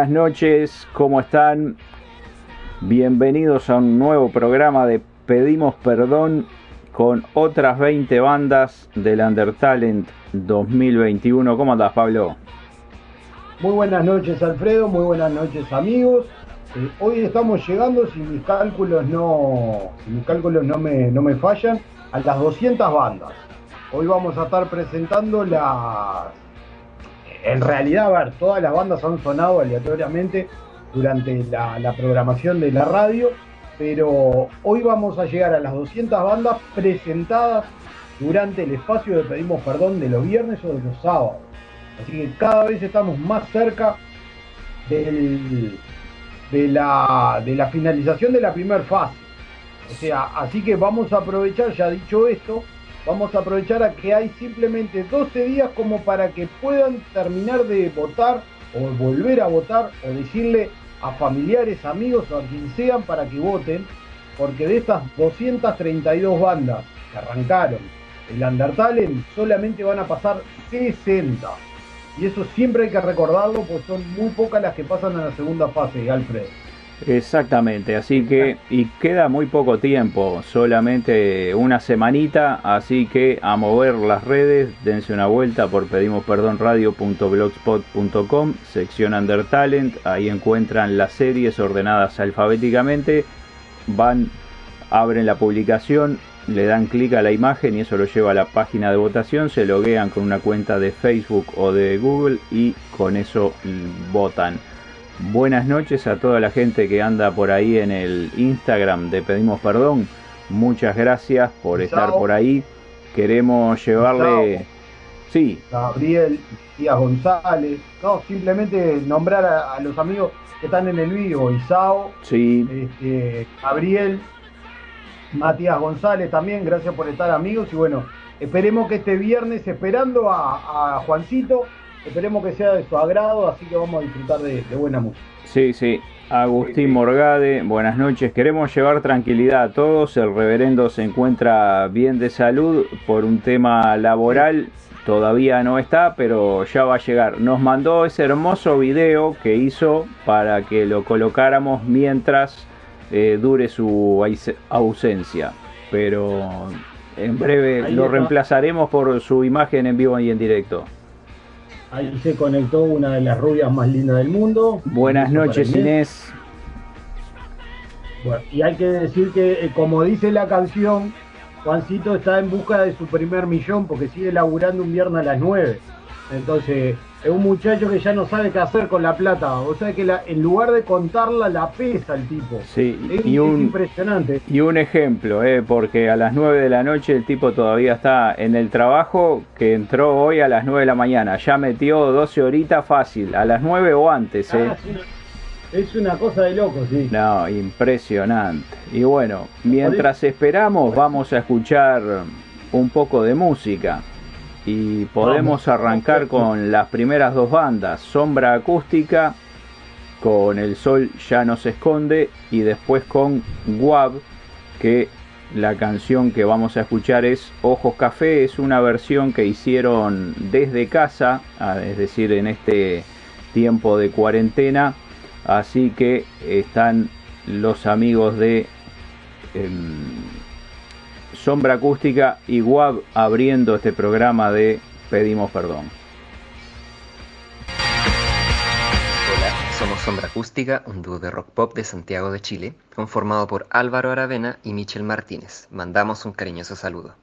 Buenas noches, ¿cómo están? Bienvenidos a un nuevo programa de Pedimos Perdón con otras 20 bandas del Undertalent 2021. ¿Cómo andás, Pablo? Muy buenas noches Alfredo, muy buenas noches amigos. Eh, hoy estamos llegando, si mis cálculos no, si mis cálculos no me, no me fallan, a las 200 bandas. Hoy vamos a estar presentando las... En realidad, a ver, todas las bandas han sonado aleatoriamente durante la, programación de la radio, pero hoy vamos a llegar a las 200 bandas presentadas durante el espacio de Pedimos Perdón de los viernes o de los sábados. Así que cada vez estamos más cerca de la finalización de la primera fase. O sea, así que vamos a aprovechar, ya dicho esto, vamos a aprovechar a que hay simplemente 12 días como para que puedan terminar de votar o volver a votar o decirle a familiares, amigos o a quien sean para que voten, porque de estas 232 bandas que arrancaron el Undertale solamente van a pasar 60. Y eso siempre hay que recordarlo, pues son muy pocas las que pasan a la segunda fase, Alfred. Exactamente, así que y queda muy poco tiempo, solamente una semanita, así que a mover las redes, dense una vuelta por pedimosperdonradio.blogspot.com, sección Undertalent, ahí encuentran las series ordenadas alfabéticamente, van, abren la publicación, le dan clic a la imagen y eso lo lleva a la página de votación, se loguean con una cuenta de Facebook o de Google y con eso votan. Buenas noches a toda la gente que anda por ahí en el Instagram de Pedimos Perdón. Muchas gracias por estar por ahí. Queremos llevarle... Sí, Gabriel, Díaz González, no, simplemente nombrar a, a los amigos que están en el vivo, Isao, sí, este, Gabriel, Matías González también, gracias por estar amigos. Y bueno, esperemos que este viernes, esperando a, a Juancito, esperemos que sea de su agrado, así que vamos a disfrutar de, de buena música. Sí, sí. Agustín Morgade, buenas noches. Queremos llevar tranquilidad a todos. El reverendo se encuentra bien de salud por un tema laboral. Todavía no está, pero ya va a llegar. Nos mandó ese hermoso video que hizo para que lo colocáramos mientras eh, dure su ausencia. Pero en breve lo reemplazaremos por su imagen en vivo y en directo. Ahí se conectó una de las rubias más lindas del mundo. Buenas noches, Inés. Bueno, y hay que decir que, eh, como dice la canción, Juancito está en busca de su primer millón porque sigue laburando un viernes a las 9. Entonces, es un muchacho que ya no sabe qué hacer con la plata. O sea que la- en lugar de contarla, la pesa el tipo. Sí, Es, y es un, impresionante. Y un ejemplo, eh, porque a las 9 de la noche el tipo todavía está en el trabajo que entró hoy a las 9 de la mañana. Ya metió 12 horitas fácil, a las 9 o antes. Eh. Ah, es una cosa de loco, sí. No, impresionante. Y bueno, mientras esperamos vamos a escuchar un poco de música. Y podemos arrancar con las primeras dos bandas, Sombra Acústica con El Sol ya no se esconde y después con Guab que la canción que vamos a escuchar es Ojos Café, es una versión que hicieron desde casa, ah, es decir, en este tiempo de cuarentena, así que están los amigos de em, Sombra Acústica y Guab abriendo este programa de Pedimos Perdón. Hola, somos Sombra Acústica, un dúo de rock pop de Santiago de Chile, conformado por Álvaro Aravena y Michel Martínez. Mandamos un cariñoso saludo.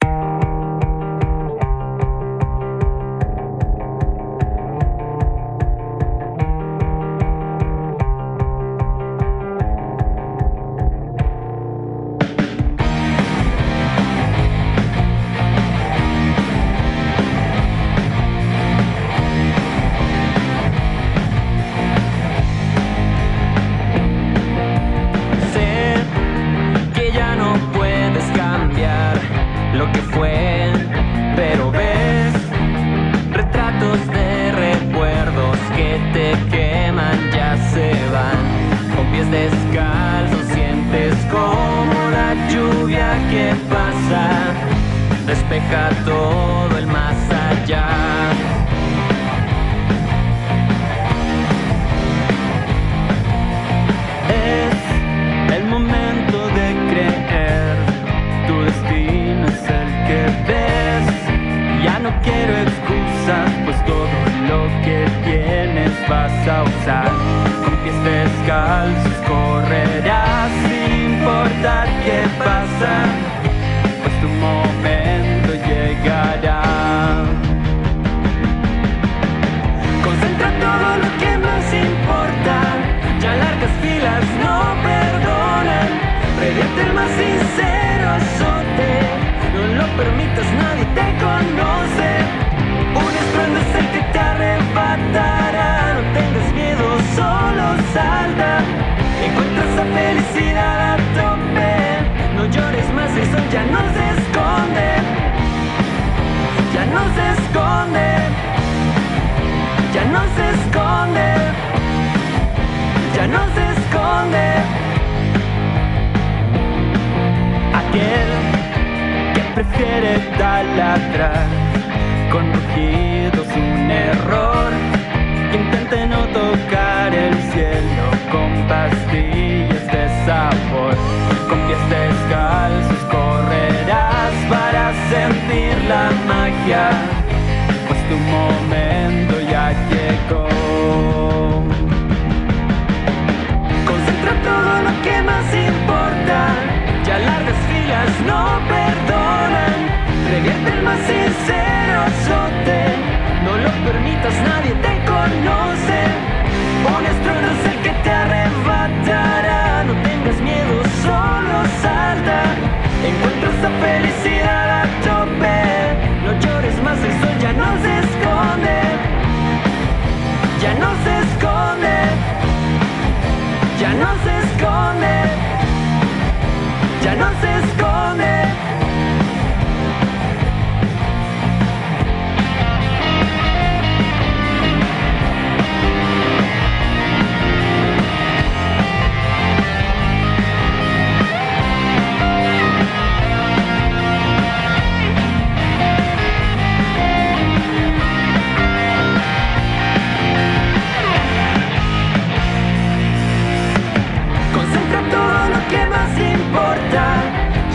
Sincero azote, no lo permitas, nadie te conoce. Un estruendo es el que te arrebatará, no tengas miedo, solo salta. Encuentras la felicidad a tope, no llores más, el sol ya no se esconde, ya no se esconde, ya no se esconde, ya no se esconde.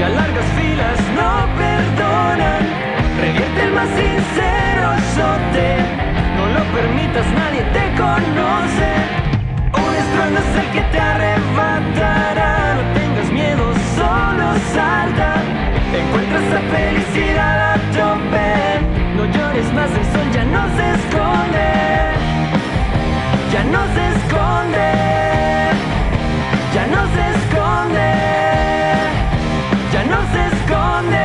Ya largas filas no perdonan. Revierte el más sincero azote. No lo permitas, nadie te conoce. Un estruendo es el que te arrebatará. No tengas miedo, solo salta. Encuentras la felicidad a tope. No llores más, el sol ya no se esconde. Ya no se esconde. Ya no se esconde, ya no se esconde.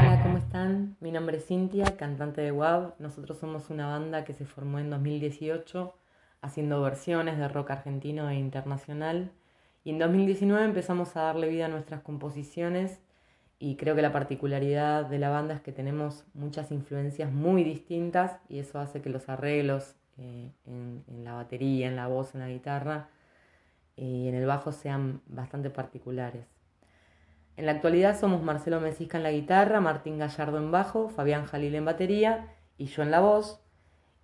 Hola, ¿cómo están? Mi nombre es Cintia, cantante de WAV. Nosotros somos una banda que se formó en 2018 haciendo versiones de rock argentino e internacional. Y en 2019 empezamos a darle vida a nuestras composiciones y creo que la particularidad de la banda es que tenemos muchas influencias muy distintas y eso hace que los arreglos en, en, la batería, en la voz, en la guitarra eh, y en el bajo sean bastante particulares. En la actualidad somos Marcelo Mesisca en la guitarra, Martín Gallardo en bajo, Fabián Jalil en batería y yo en la voz.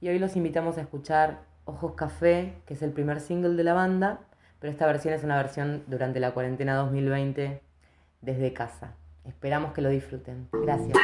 Y hoy los invitamos a escuchar Ojos Café, que es el primer single de la banda, pero esta versión es una versión durante la cuarentena 2020 desde casa. Esperamos que lo disfruten. Gracias.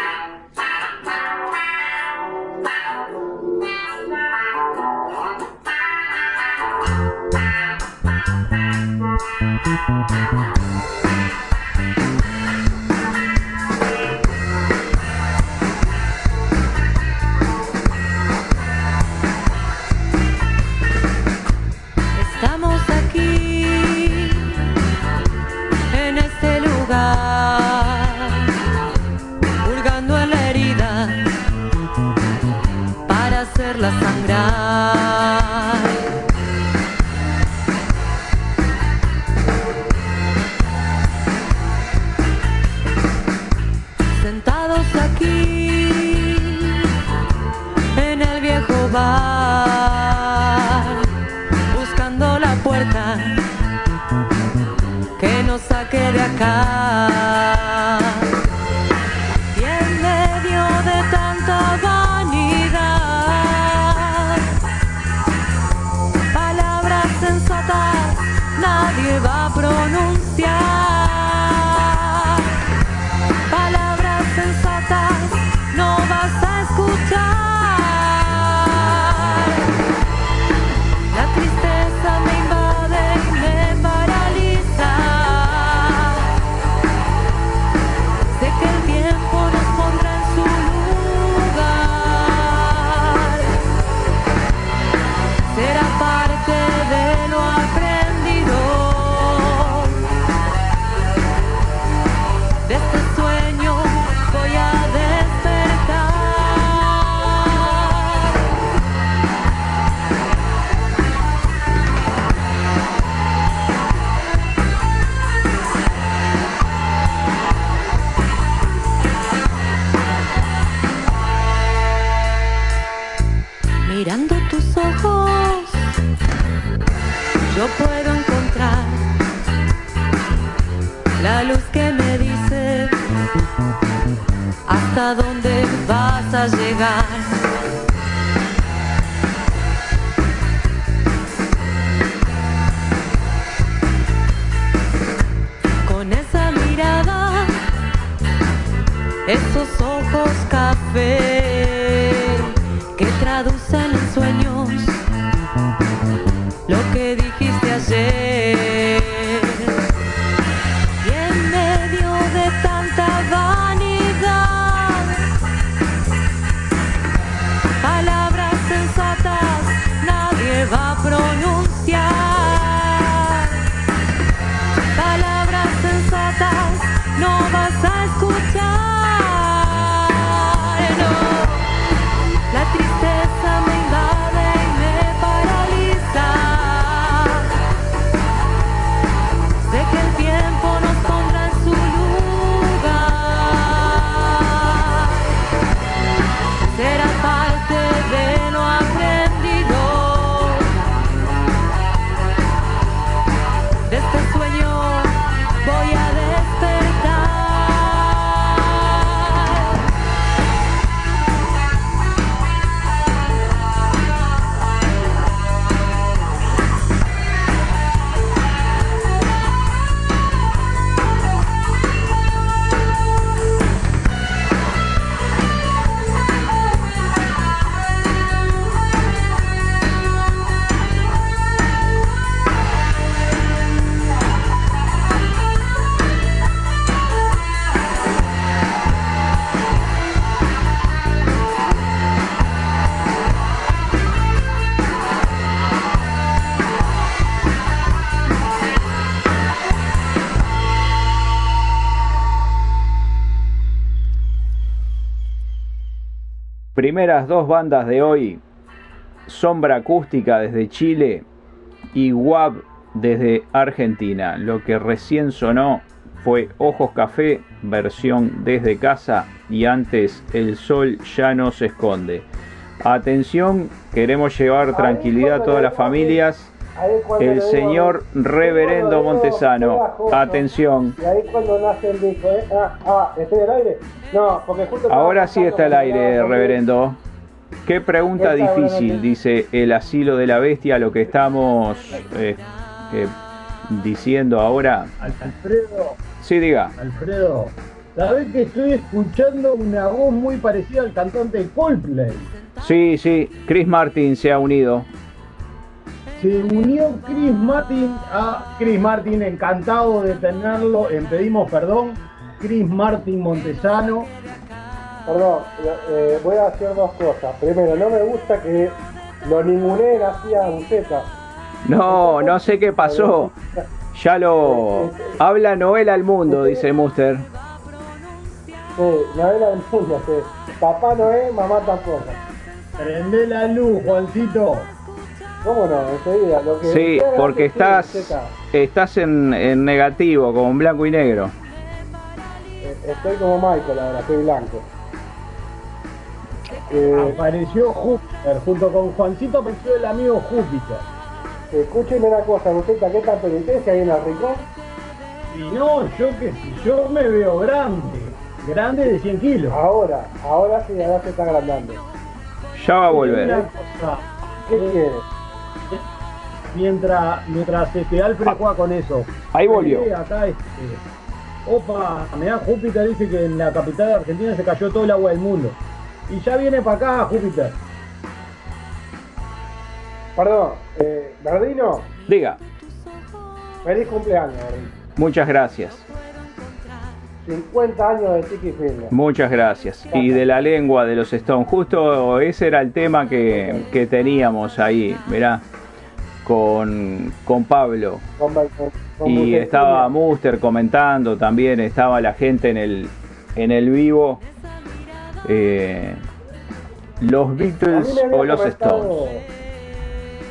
primeras dos bandas de hoy, Sombra Acústica desde Chile y WAB desde Argentina. Lo que recién sonó fue Ojos Café, versión desde casa y antes El Sol ya no se esconde. Atención, queremos llevar tranquilidad a todas las familias el señor Reverendo Montesano, atención. Y ahí cuando nace el disco, ¿eh? Ah, ah, ¿estoy al aire? No, porque justo... Ahora sí está al pasando aire, reverendo. Qué pregunta difícil, dice el asilo de la bestia, lo que estamos eh, eh, diciendo ahora. Alfredo, Sí, diga. Alfredo, ¿sabés que estoy escuchando una voz muy parecida al cantante de Coldplay? Sí, sí, Chris Martin se ha unido. Se unió Chris Martin a Chris Martin, encantado de tenerlo en Pedimos Perdón. Chris Martin Montesano. Perdón, eh, voy a hacer dos cosas. Primero, no me gusta que lo ninguneen así a Buceta. No, no sé qué pasó. Ya lo habla Noel al mundo, dice Muster. Sí, no era el mundo, sí. Papá no es, mamá tampoco. Prende la luz, Juancito. ¿Cómo no? Enseguida, lo que Sí, porque estás estás en, en negativo, con blanco y negro. Eh, Estoy como Michael ahora, estoy blanco. Eh, Apareció Júpiter, junto con Juancito apareció el amigo Júpiter. escúcheme una cosa, Buceta, ¿qué tal penitencia ahí en el rincón? Y no, yo que si yo me veo grande, grande de 100 kilos. Ahora, ahora sí, ahora se está agrandando. Ya va a Una volver. cosa, ¿Qué eh, quiere? Mientras mientras este Alfred juega con eso. Ahí volvió. Eh, acá este, opa, me da Júpiter dice que en la capital de Argentina se cayó todo el agua del mundo. Y ya viene para acá Júpiter. Perdón, eh, Verdino, Diga, feliz cumpleaños, Verdino. muchas gracias. 50 años de Tiki Finger. Muchas gracias. Y de la lengua de los Stones. Justo ese era el tema que, que teníamos ahí, mirá, con, con Pablo. Con- con- con Y estaba Muster comentando también, estaba la gente en el, en el vivo. Eh, los Beatles o los Stones.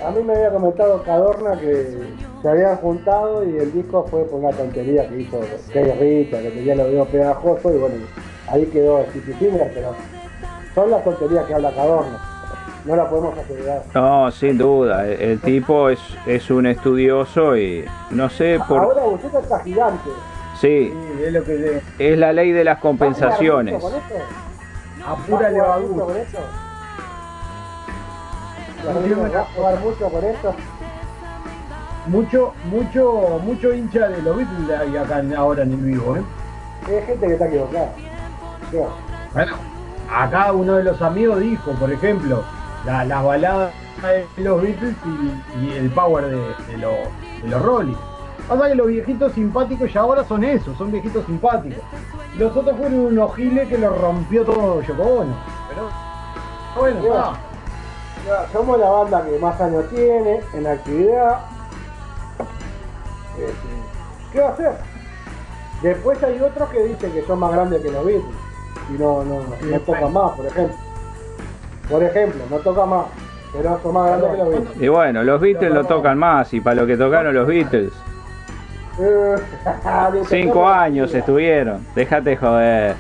A mí me había comentado Cadorna que se habían juntado y el disco fue por una tontería que hizo Kerry Rita, que tenía los dedos pegajosos y bueno, ahí quedó el Tiki Finger, pero son las tonterías que habla Cadorna. No la podemos asegurar. No, sin duda, el, el tipo es, es un estudioso y no sé por... Ahora Buceta está gigante. Sí, Sí, es lo que le es la ley de las ¿Va a jugar compensaciones. mucho con esto? a ¿Va pura a jugar mucho levadura. con esto? Verdino, ¿Va a jugar mucho con esto? Mucho, mucho, mucho hincha de los Beatles hay acá en- ahora en el vivo, ¿eh? Hay gente que está equivocada. Bueno, acá uno de los amigos dijo, por ejemplo, la, las baladas de los Beatles y, y el power de, de los, de los Rolling. Pasa que los viejitos simpáticos ya ahora son esos, son viejitos simpáticos. Los otros fueron unos giles que lo rompió todo Yoko. Pero bueno, Mira, está. ya, somos la banda que más años tiene en actividad. Este, ¿Qué va a hacer? Después hay otros que dicen que son más grandes que los Beatles y no, no, no, no tocan más, por ejemplo. Por ejemplo, no tocan más, pero son más grandes que los Beatles. Y bueno, los Beatles lo tocan más y para lo que tocaron los Beatles. Cinco años estuvieron. Déjate joder.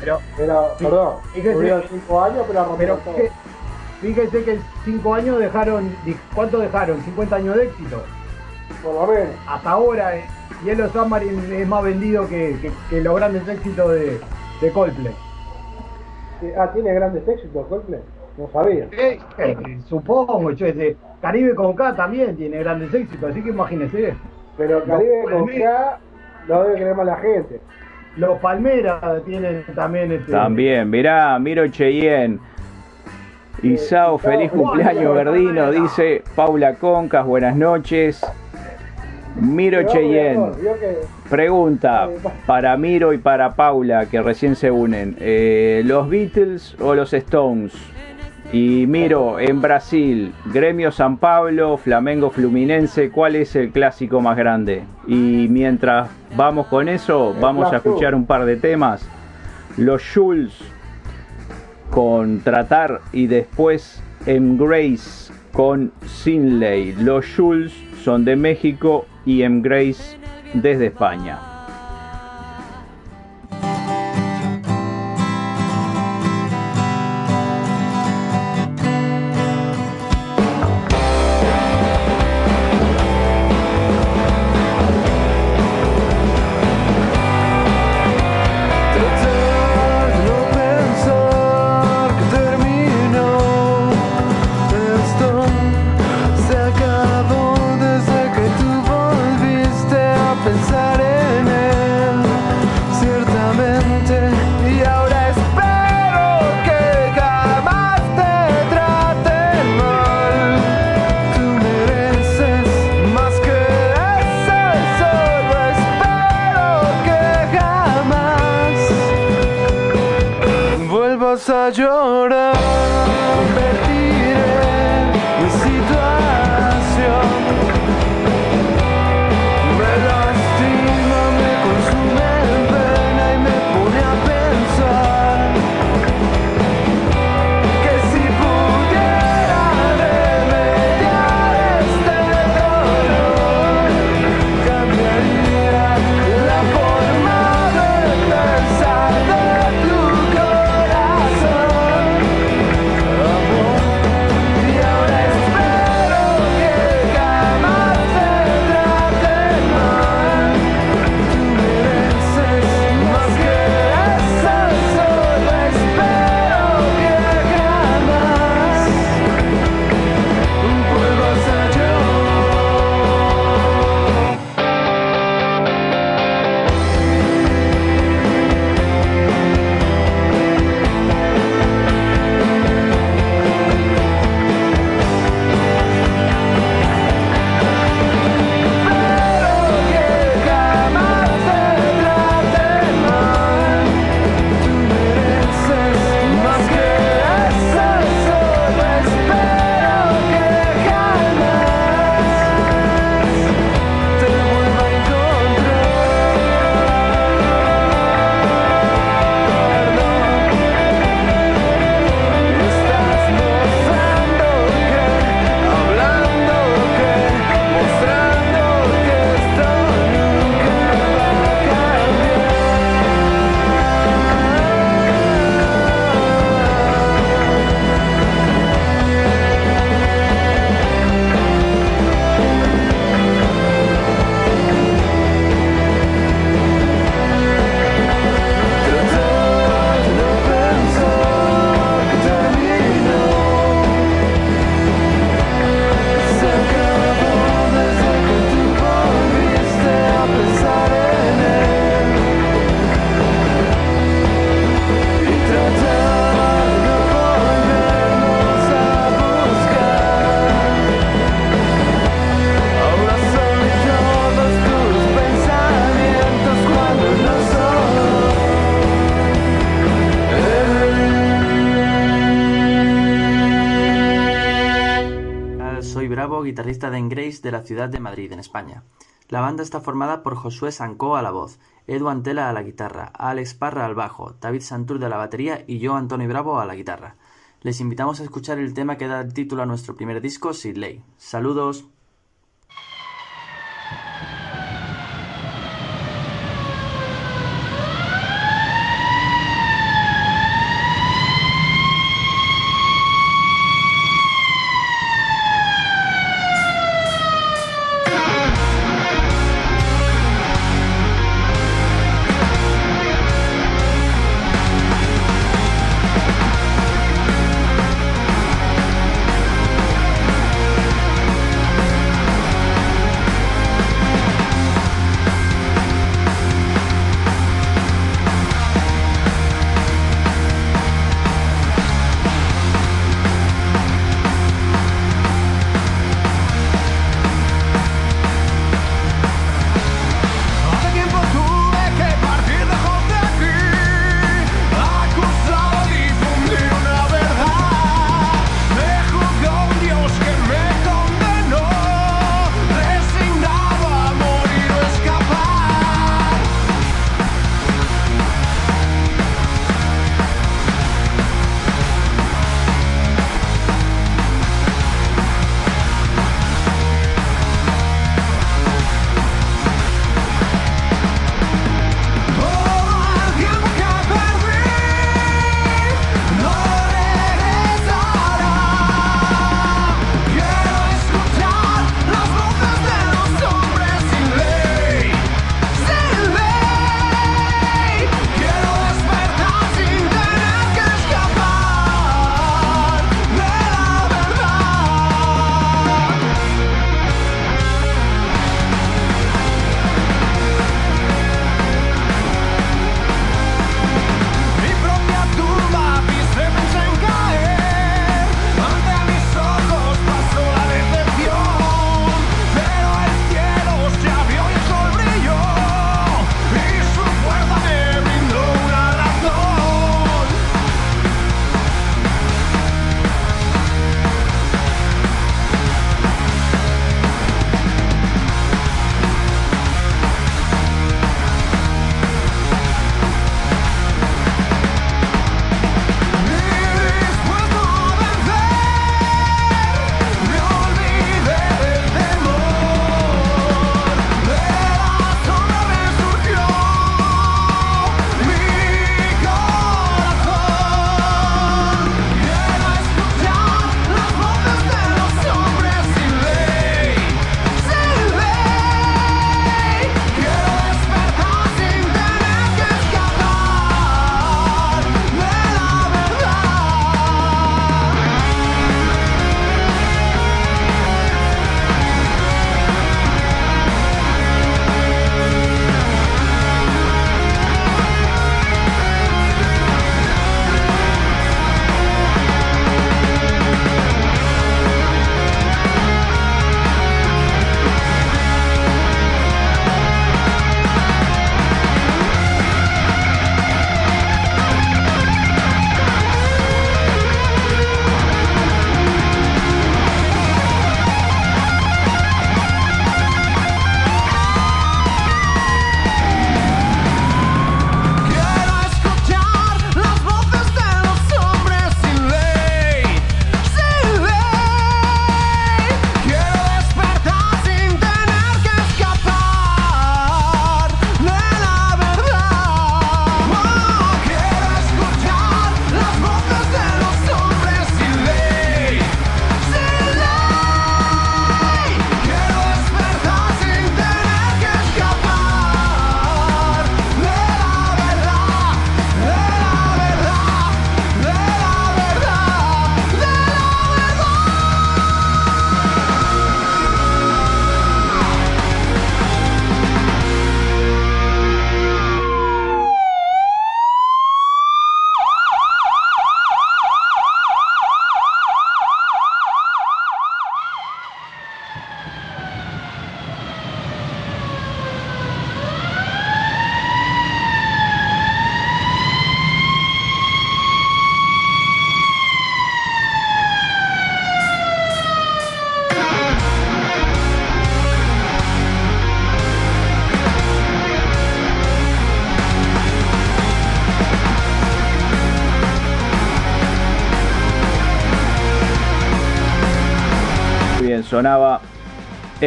Pero, Pero, perdón, Fíjese- tuvieron cinco años, pero pero rompieron todo. fíjese- fíjese que cinco años dejaron, ¿cuánto dejaron? 50 años de éxito. Por lo menos. hasta ahora eh, Yellow Submarine es más vendido que, que- que los grandes éxitos de, de Coldplay. Ah, tiene grandes éxitos, Coldplay. No sabía. Eh, eh, supongo, yo ese Caribe con K también tiene grandes éxitos, así que imagínese. Pero Caribe Los con Palmeras- K no debe creer más la gente. Los Palmeras tienen también este. También, mirá, miro Cheyenne. Isao, feliz cumpleaños, Verdino, dice Paula Concas, buenas noches. Miro Cheyenne pregunta para Miro y para Paula que recién se unen. Eh, ¿Los Beatles o los Stones? Y Miro, en Brasil, Gremio San Pablo, Flamengo Fluminense, ¿cuál es el clásico más grande? Y mientras vamos con eso, vamos a escuchar un par de temas. Los Jules con Tratar y después Embrace con Sinley. Los Jules son de México, y M. Grace desde España. de la ciudad de Madrid, en España. La banda está formada por Josué Sancó a la voz, Edu Antela a la guitarra, Alex Parra al bajo, David Santurde a la batería y yo, Antonio Bravo, a la guitarra. Les invitamos a escuchar el tema que da título a nuestro primer disco, Sin Ley. Saludos.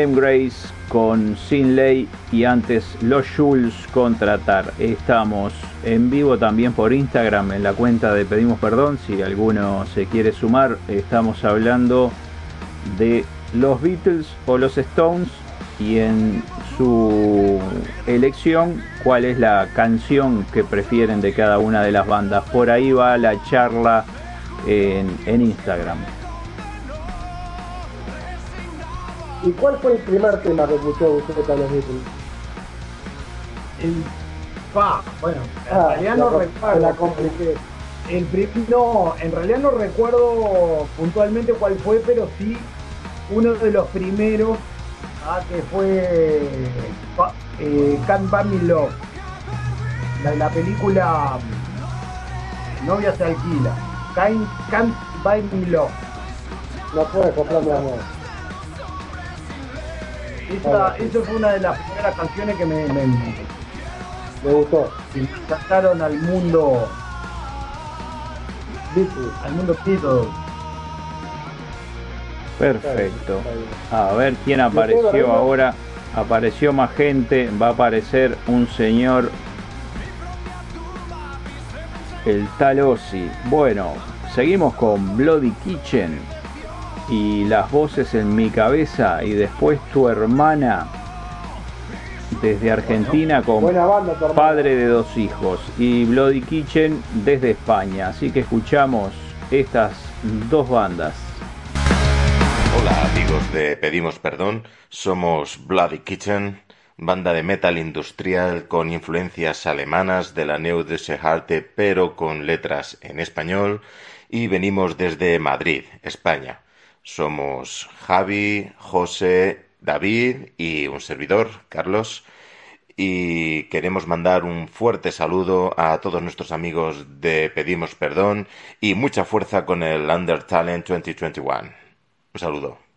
M. Grace con Sin Ley y antes Los Jules contratar. Estamos en vivo también por Instagram en la cuenta de Pedimos Perdón. Si alguno se quiere sumar, estamos hablando de los Beatles o los Stones y en su elección cuál es la canción que prefieren de cada una de las bandas. Por ahí va la charla en Instagram. ¿Y cuál fue el primer tema que escuchó usted los Beatles? El, pa, bueno, en Ah, realidad la no com- recuerdo. la compliqué. El no, en realidad no recuerdo puntualmente cuál fue, pero sí uno de los primeros ah, que fue eh, Can't Buy Me Love. La, la película mm, Novia se alquila. Can't, Can't Buy Me Love. No puede comprarme amor. Esa, esa fue una de las primeras canciones que me, me, Me gustó. que me sacaron al mundo, al mundo Beatles. Perfecto. A ver quién apareció ahora. Apareció más gente. Va a aparecer un señor. El tal Ozzy. Bueno, seguimos con Bloody Kitchen. Y las voces en mi cabeza. Y después tu hermana. Desde Argentina con Buena banda, tu hermano. padre de dos hijos. Y Bloody Kitchen desde España. Así que escuchamos estas dos bandas. Hola amigos de Pedimos Perdón, somos Bloody Kitchen, banda de metal industrial con influencias alemanas de la Neu Harte pero con letras en español y venimos desde Madrid, España. Somos Javi, José, David y un servidor, Carlos, y queremos mandar un fuerte saludo a todos nuestros amigos de Pedimos Perdón y mucha fuerza con el Under Talent 2021. Un saludo.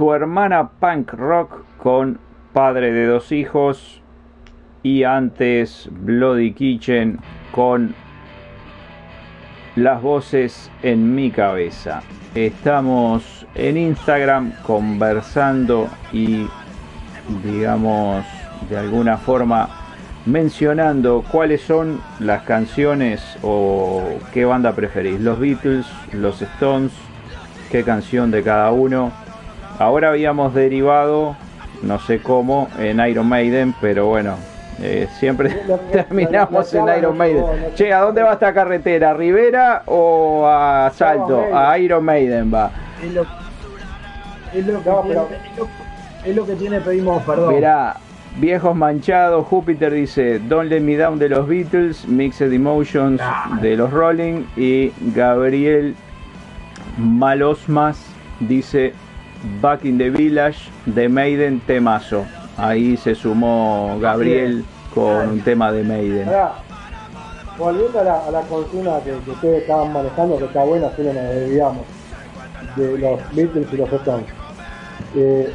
Tu hermana punk rock con padre de dos hijos y antes Bloody Kitchen con las voces en mi cabeza. Estamos en Instagram conversando y digamos de alguna forma mencionando cuáles son las canciones o qué banda preferís, los Beatles, los Stones, qué canción de cada uno. Ahora habíamos derivado, no sé cómo, en Iron Maiden, pero bueno, eh, siempre terminamos en Iron Maiden. Che, ¿a dónde va esta carretera? ¿A Rivera o a Salto? A Iron Maiden va. Es lo, es lo que, No, tiene, pero- es lo- es lo que tiene, pedimos perdón. Mirá, Viejos Manchados, Júpiter dice Don't Let Me Down de los Beatles, Mixed Emotions de los Rolling y Gabriel Malosmas dice Back in the Village de Maiden Temazo. Ahí se sumó Gabriel con un tema de Maiden. Ahora, volviendo a la, a la consigna que, que ustedes estaban manejando, que está buena, si no nos desviamos, de los Beatles y los Stones. Eh,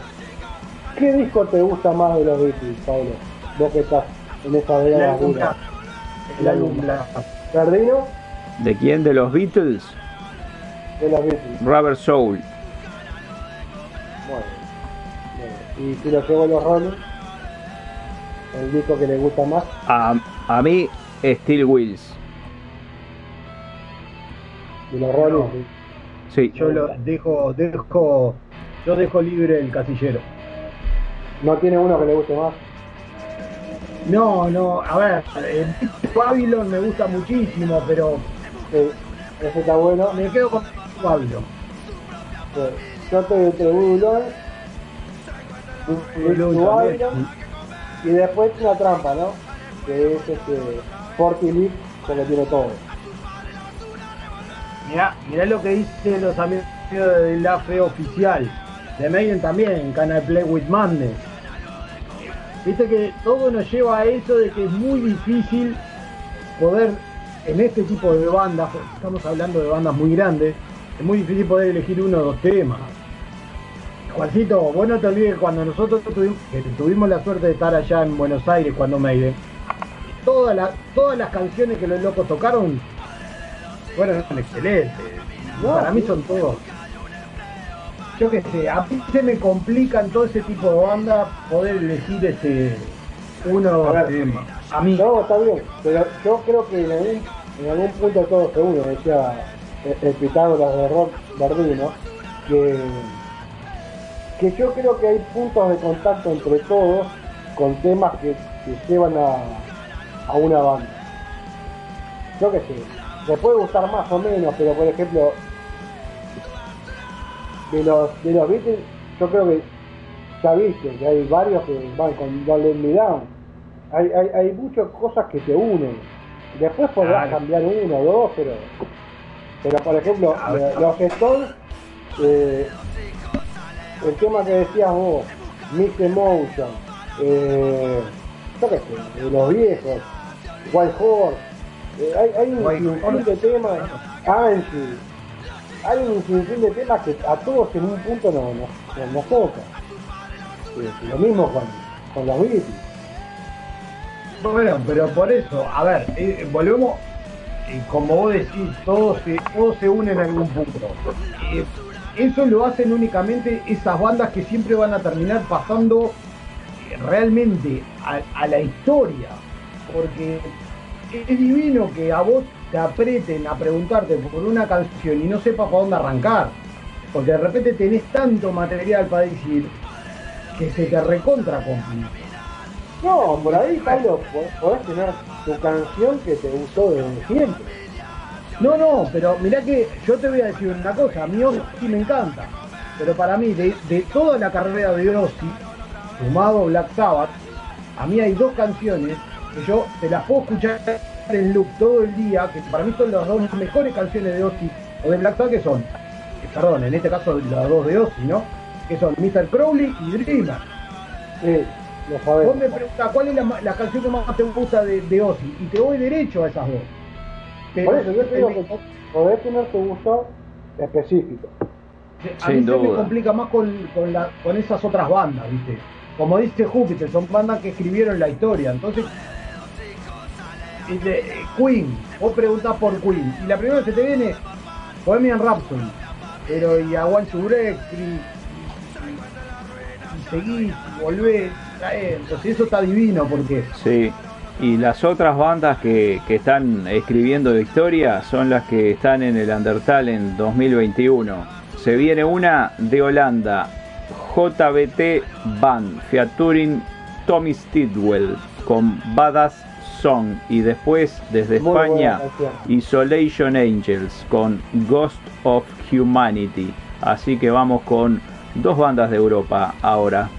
¿Qué disco te gusta más de los Beatles, Pablo? Vos que estás en esa álbum dura. El álbum Black. ¿Perdino? ¿De quién? ¿De los Beatles? De los Beatles. Rubber Soul. Bueno, bien. Y si lo llevo a los Rolling, el disco que le gusta más, A, a mí, Steel Wheels. de los Rolling, sí. Sí. Yo lo dejo, dejo, yo dejo libre el casillero. ¿No tiene uno que le guste más? No, no, a ver, el Babylon me gusta muchísimo, pero Sí, ese está bueno. me quedo con Babylon. Pues, Budulón, Babylon también. y después una trampa, ¿no? Que es este League, que lo tiene todo. Mirá, mirá lo que dicen los amigos de la fe oficial. De Maiden también, Can I Play With Madness. Viste que todo nos lleva a eso de que es muy difícil poder, en este tipo de bandas, estamos hablando de bandas muy grandes, es muy difícil poder elegir uno o dos temas. Juancito, vos no te olvides cuando nosotros tuvimos, tuvimos la suerte de estar allá en Buenos Aires cuando Maiden, todas las, todas las canciones que los locos tocaron fueron excelentes. Para mí son todos. Yo qué sé, a mí se me complica en todo ese tipo de banda poder elegir este uno A ver. A mí, No, está bien, pero yo creo que en algún, en algún punto todos se unen, decía el, el Pitágoras de Rock Verdino, que, que yo creo que hay puntos de contacto entre todos con temas que, que llevan a, a una banda. Yo qué sé, le puede gustar más o menos, pero por ejemplo, de los, de los Beatles, yo creo que ya viste que hay varios que van con Don't Let Me Down. Hay, hay, hay muchas cosas que te unen. Después podrás Claro. cambiar uno o dos, pero, pero por ejemplo, los Stones, eh, el tema que decías vos, Mixed Emotion, eh, yo qué sé, los viejos, White Horse, eh, hay, hay un White sinfín Horse. de temas, Angie, hay un sinfín de temas que a todos en un punto nos no, no, nos toca. Eh, lo mismo con, con los Beatles. bueno, pero por eso, a ver, eh, volvemos, como vos decís, todos se, todos se unen en algún punto. Eso lo hacen únicamente esas bandas que siempre van a terminar pasando realmente a, la historia. Porque es divino que a vos te aprieten a preguntarte por una canción y no sepas por dónde arrancar. Porque de repente tenés tanto material para decir que se te recontra complica. No, por ahí, Pablo, po- podés tener tu canción que te gustó desde siempre. No, no, pero mirá que yo te voy a decir una cosa, a mí Ozzy me encanta, pero para mí, de, de toda la carrera de Ozzy, sumado Black Sabbath, a mí hay dos canciones que yo te las puedo escuchar en loop todo el día, que para mí son las dos mejores canciones de Ozzy o de Black Sabbath que son, eh, perdón, en este caso las dos de Ozzy, ¿no? Que son Mr. Crowley y Dreamer. Sí, lo Vos me preguntás cuál es la canción que más te gusta de, de Ozzy y te voy derecho a esas dos. Pero Por eso yo te digo me- que podés tener tu gusto específico. A Sin mí se me duda. complica más con, con, la- con esas otras bandas, ¿viste? Como dice Júpiter, son bandas que escribieron la historia. Entonces, y de- Queen, vos preguntás por Queen, y la primera que te viene, Bohemian Rhapsody. Pero y a One to Break, y, y- y seguís, y volvés. Entonces eso está divino porque Sí, y las otras bandas que, que están escribiendo de historia son las que están en el Undertale 2021. Se viene una de Holanda, JBT Band, featuring Tommy Stidwell con Badass Song y después desde Muy España. Isolation Angels con Ghost of Humanity. Así que vamos con dos bandas de Europa ahora.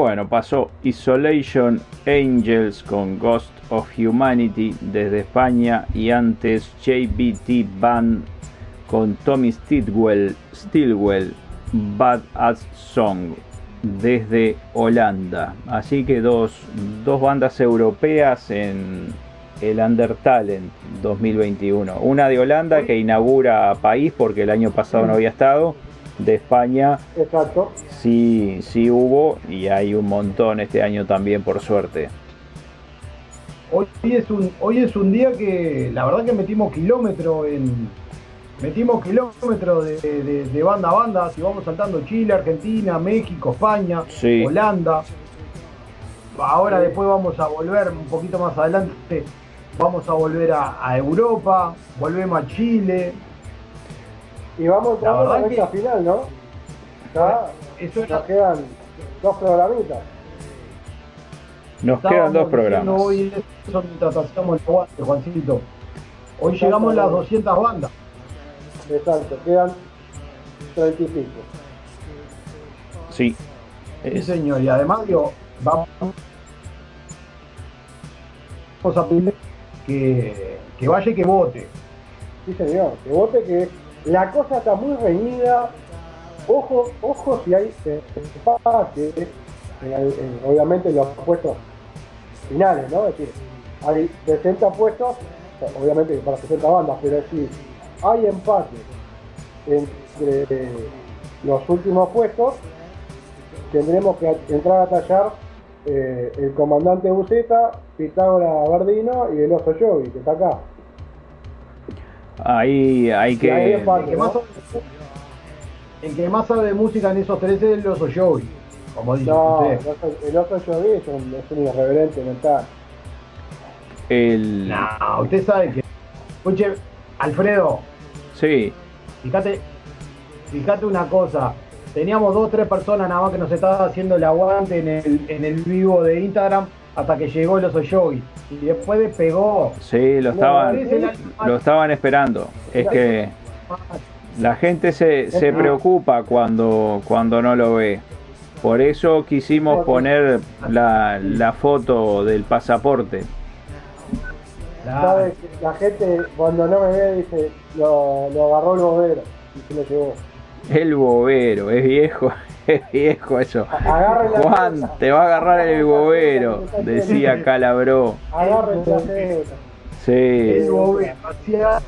Bueno, pasó Isolation Angels con Ghost of Humanity desde España y antes JBT Band con Tommy Stilwell, Stilwell Bad Ass Song desde Holanda. Así que dos, dos bandas europeas en el Undertalent 2021. Una de Holanda que inaugura país porque el año pasado no había estado. De España Exacto. sí, sí hubo y hay un montón este año también por suerte. Hoy es un, hoy es un día que la verdad que metimos kilómetro en. Metimos kilómetros de, de- de banda a banda, si vamos saltando Chile, Argentina, México, España, Sí. Holanda. Ahora después vamos a volver un poquito más adelante, vamos a volver a, a Europa, volvemos a Chile. Y vamos entrando a la recta final, ¿no? Ya Eso nos quedan dos programitas. Nos quedan dos Estábamos programas. Hoy eso mientras hacíamos el aguante, Juancito. Hoy llegamos a las 200 bandas. Exacto, quedan treinta y pico. Sí. Sí, señor, y además digo, vamos a pedir que, que vaya y que vote. Sí, señor, que vote que la cosa está muy reñida. Ojo, ojo si hay eh, empate, en el- en- obviamente en los puestos finales, ¿no? Es decir, hay 60 puestos, obviamente para 60 bandas, pero si hay empate entre eh, los últimos puestos, tendremos que entrar a tallar eh, el comandante Buceta, Pitágora Verdino y el oso Yogi, que está acá. Ahí hay Y ahí que. empate, El que ¿no? más sabe- el que más sabe de música en esos tres es el oso Joey, como dice No, usted. el oso, Yogi es un, es un irreverente mental. El. No, usted sabe que. Escuche, Alfredo, Sí. fíjate, fíjate una cosa. Teníamos dos o tres personas nada más que nos estaban haciendo el aguante en el, en el vivo de Instagram hasta que llegó el oso Yogi. Y después despegó. Sí, lo estaban, lo estaban esperando. Es que la gente se, se preocupa cuando, cuando no lo ve. Por eso quisimos poner la, la foto del pasaporte. Sabe la gente cuando no me ve dice, lo, lo agarró el bobero y se lo llevó. El bobero, es viejo, es viejo eso. Juan, te va a agarrar el bobero, decía Calabró. Agarren la cesta. Sí. El bobero hacía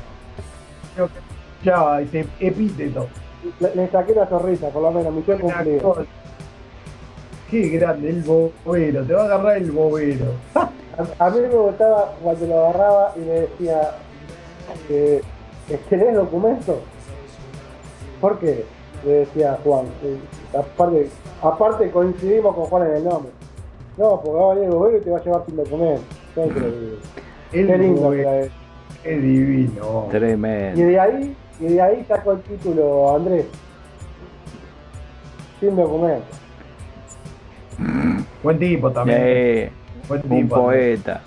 lo que escuchaba ese epíteto. Le, le saqué la sonrisa, por lo menos, misión cumplida. Qué grande el bobero, te va a agarrar el bobero. A, a mí me gustaba cuando lo agarraba y me decía, eh, ¿tenés documento? ¿Por qué? Le decía Juan. Eh, aparte, aparte coincidimos con Juan en el nombre. No, porque va a venir el bobero y te va a llevar sin documento. El Qué lindo que era eso. Qué divino. Y Tremendo. de ahí, y de ahí sacó el título Andrés. Sin documento. Buen tipo también. Eh, Buen un tipo. poeta.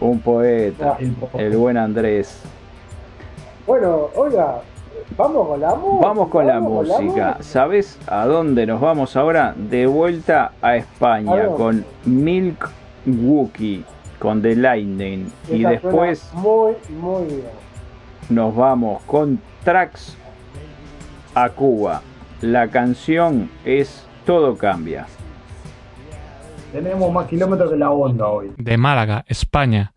Un poeta. Ah, El buen Andrés. Bueno, oiga, vamos con la música. Vamos con la vamos música. ¿Sabes a dónde nos vamos ahora? De vuelta a ¿A España con Milk Wookie, con The Lightning. Y después suena Muy, muy bien. nos vamos con Tracks a Cuba. La canción es Todo cambia. Tenemos más kilómetros que la onda hoy. De Málaga, España.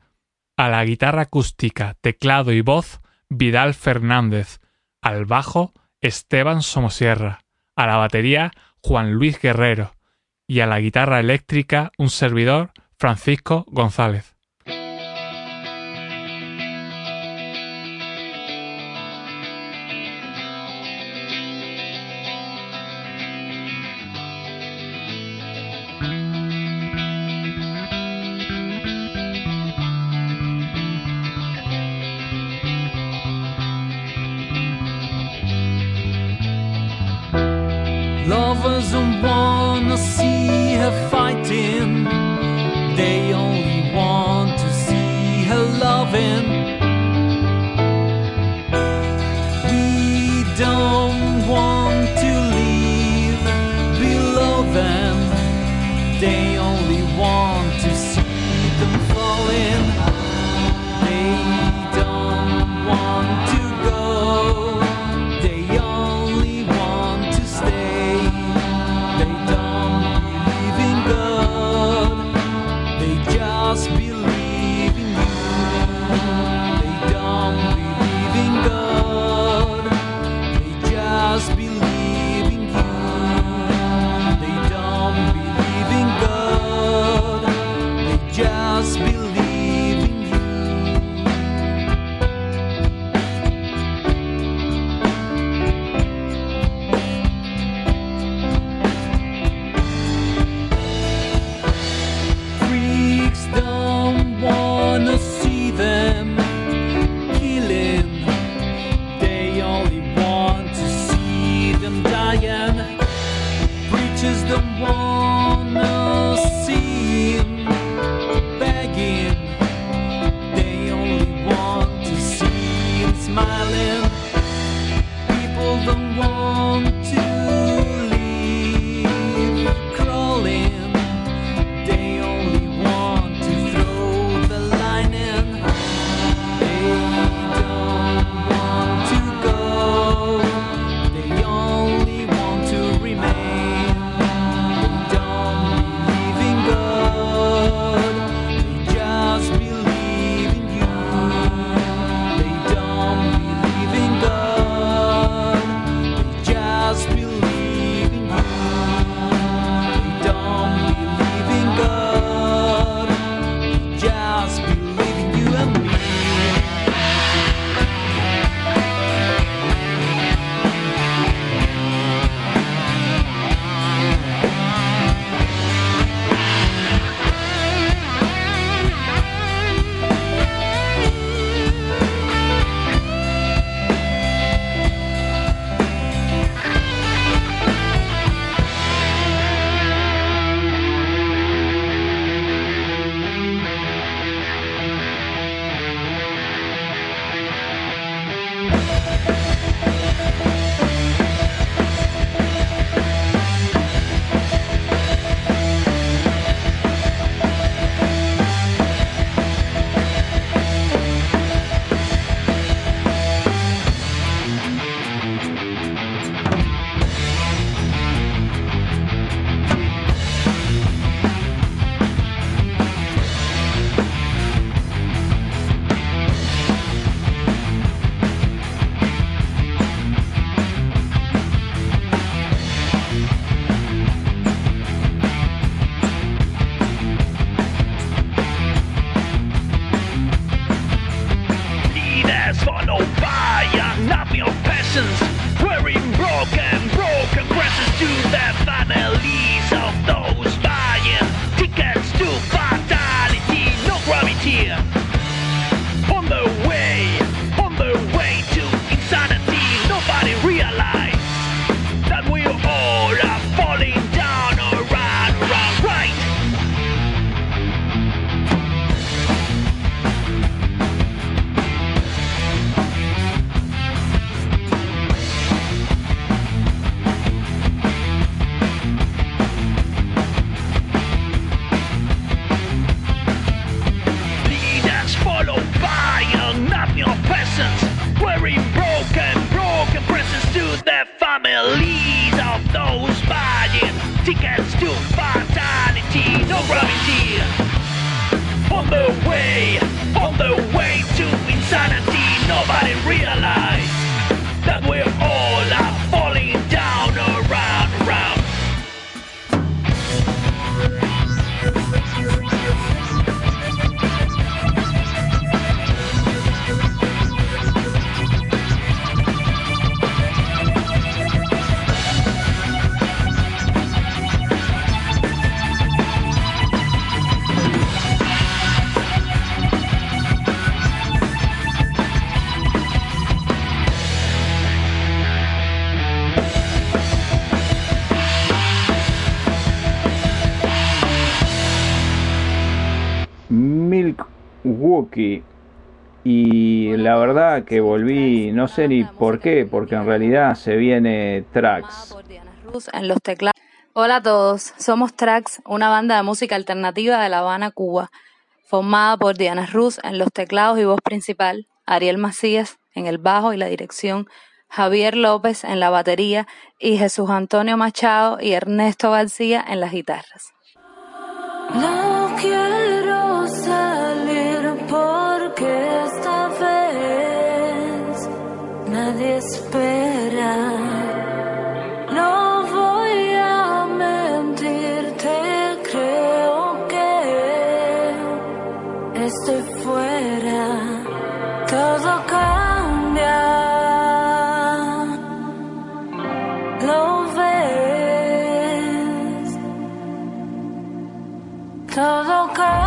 A la guitarra acústica, teclado y voz, Vidal Fernández. Al bajo, Esteban Somosierra. A la batería, Juan Luis Guerrero. Y a la guitarra eléctrica, un servidor, Francisco González. Milwaukee y la verdad que volví, no sé ni por qué, porque en realidad se viene Trax. En los teclados. Hola a todos, somos Trax, una banda de música alternativa de La Habana, Cuba, formada por Diana Rus en los teclados y voz principal, Ariel Macías en el bajo y la dirección, Javier López en la batería y Jesús Antonio Machado y Ernesto García en las guitarras. No espera. No voy a mentirte, creo que estoy fuera. Todo cambia. Lo ves. Todo cambia.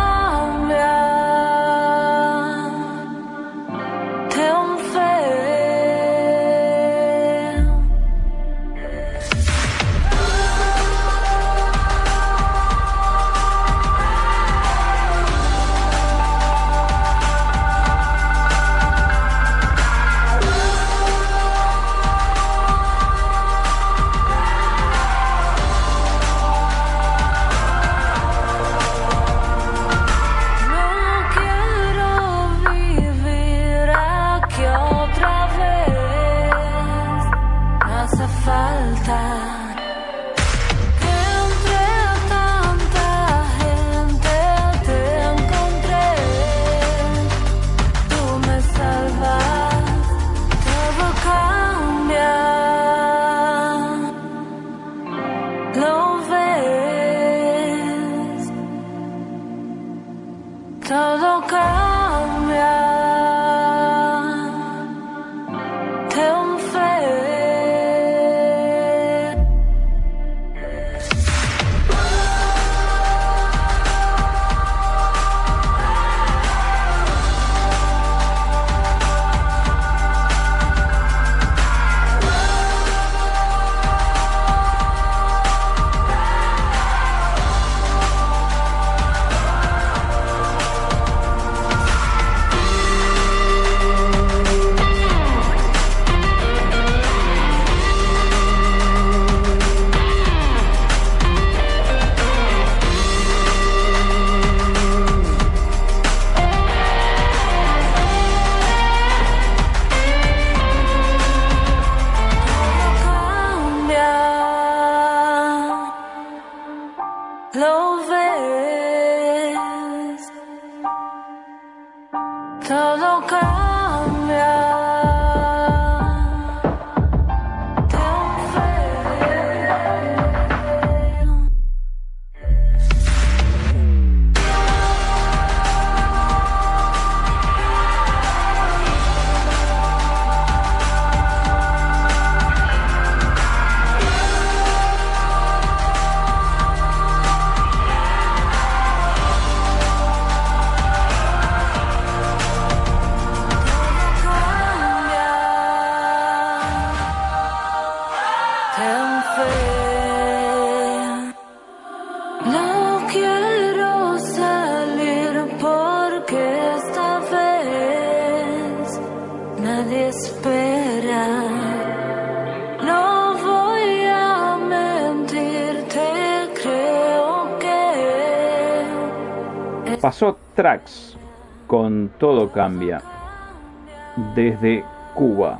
Desde Cuba.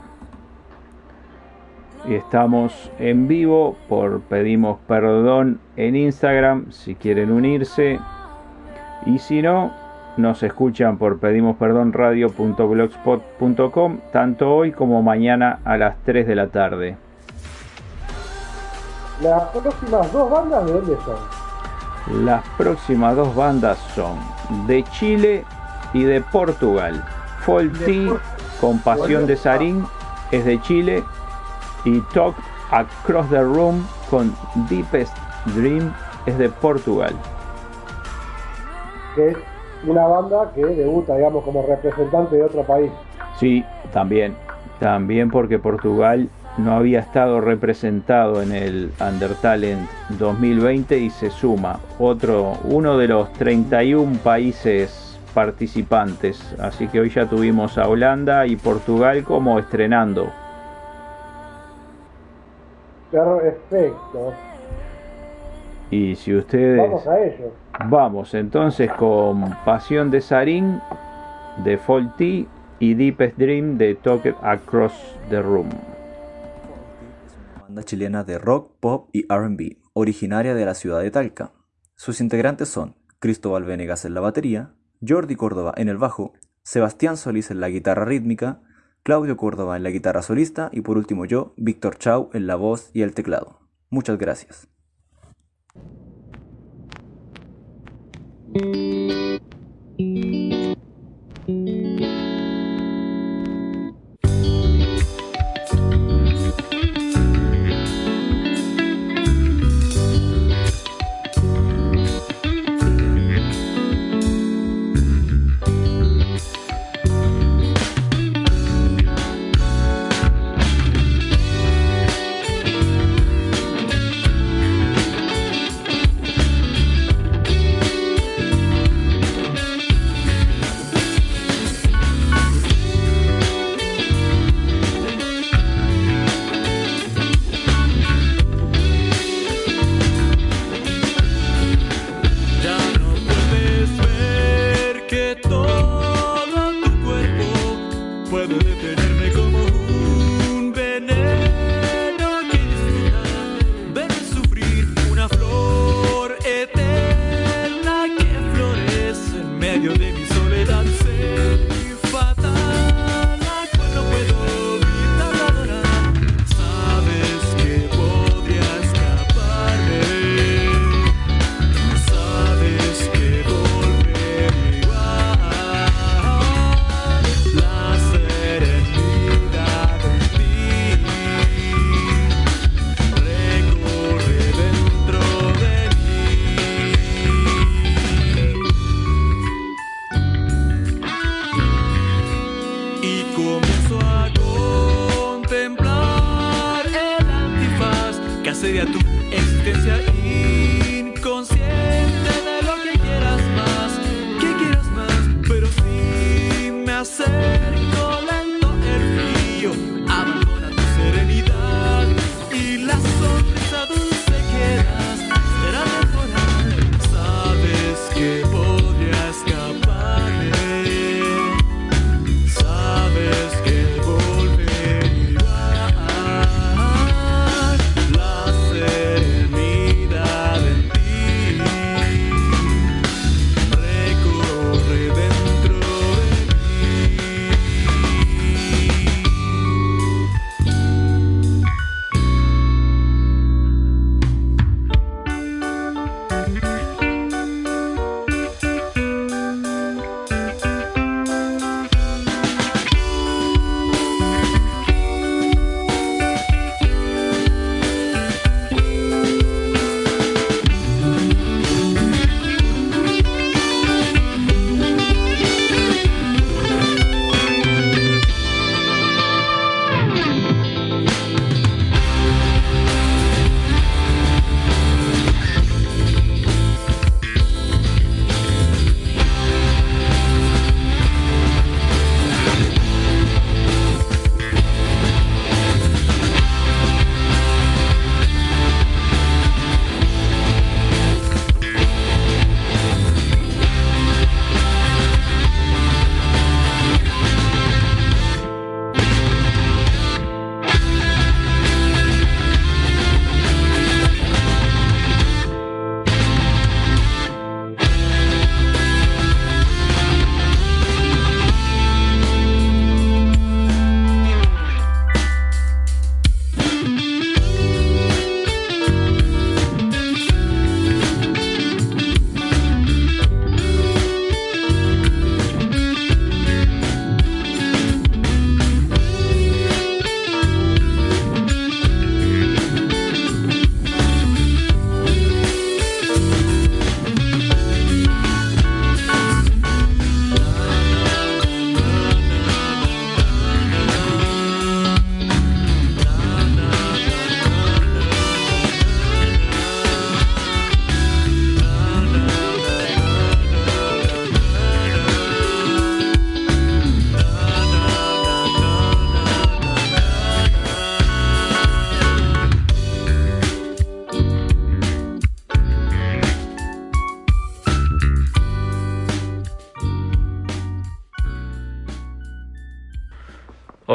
Y estamos en vivo por Pedimos Perdón en Instagram si quieren unirse. Y si no, nos escuchan por pedimosperdonradio.blogspot.com tanto hoy como mañana a las 3 de la tarde. Las próximas dos bandas, ¿de dónde son? Las próximas dos bandas son de Chile y de Portugal. Folty con Pasión de Sarín es de Chile y Talk Across the Room con Deepest Dream es de Portugal. Que es una banda que debuta, digamos, como representante de otro país. Sí, también. También porque Portugal no había estado representado en el Undertalent 2020 y se suma otro, uno de los 31 países participantes. Así que hoy ya tuvimos a Holanda y Portugal como estrenando. Perfecto. Y si ustedes... Vamos a ello. Vamos entonces con Pasión de Sarín de Faulty y Deepest Dream de Talk Across the Room. banda chilena de rock, pop y RB, originaria de la ciudad de Talca. Sus integrantes son Cristóbal Venegas en la batería, Jordi Córdoba en el bajo, Sebastián Solís en la guitarra rítmica, Claudio Córdoba en la guitarra solista y por último yo, Víctor Chau en la voz y el teclado. Muchas gracias.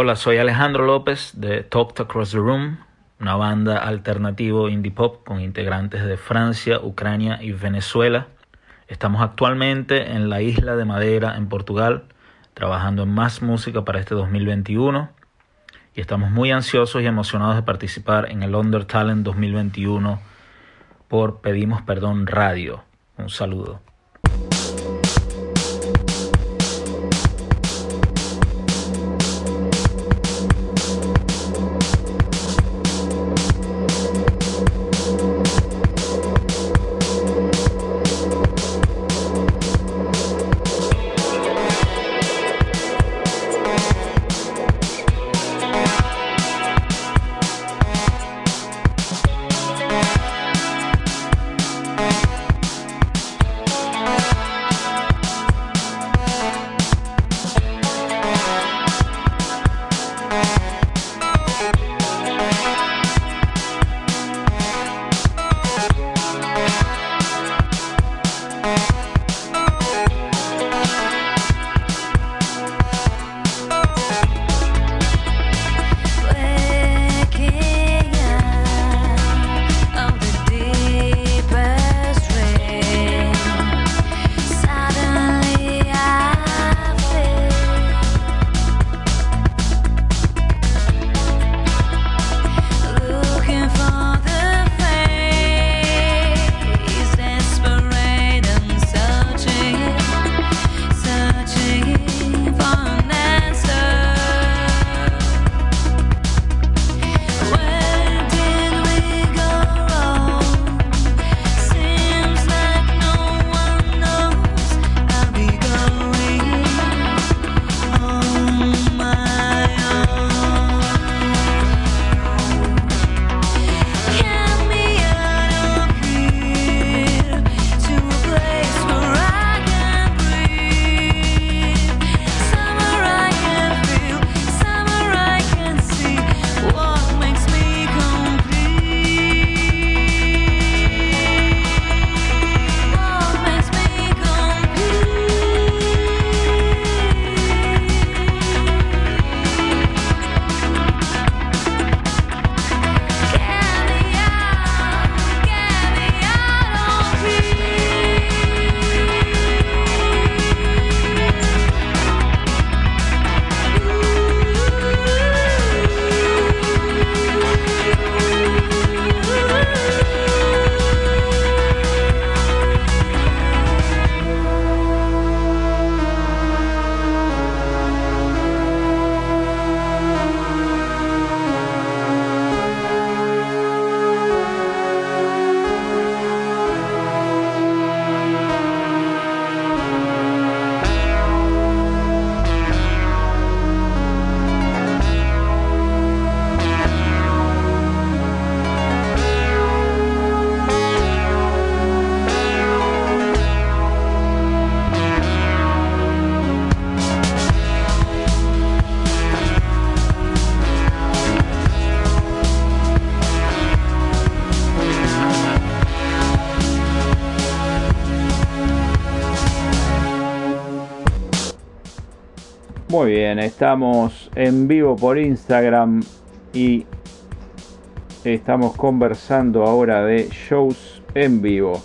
Hola, soy Alejandro López de Talk to Across the Room, una banda alternativo indie pop con integrantes de Francia, Ucrania y Venezuela. Estamos actualmente en la isla de Madeira, en Portugal, trabajando en más música para este 2021 y estamos muy ansiosos y emocionados de participar en el Under Talent 2021 por Pedimos Perdón Radio. Un saludo. Bien, estamos en vivo por Instagram y estamos conversando ahora de shows en vivo.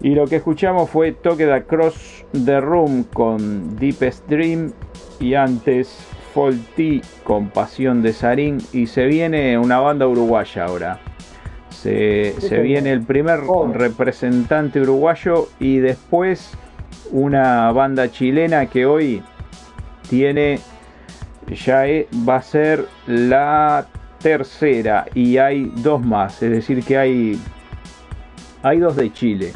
Y lo que escuchamos fue Toque Across the Room con Deepest Dream y antes Faulty con Pasión de Sarín y se viene una banda uruguaya ahora. Se, se viene el primer representante uruguayo y después una banda chilena que hoy tiene ya e- va a ser la tercera y hay dos más, es decir que hay hay dos de Chile.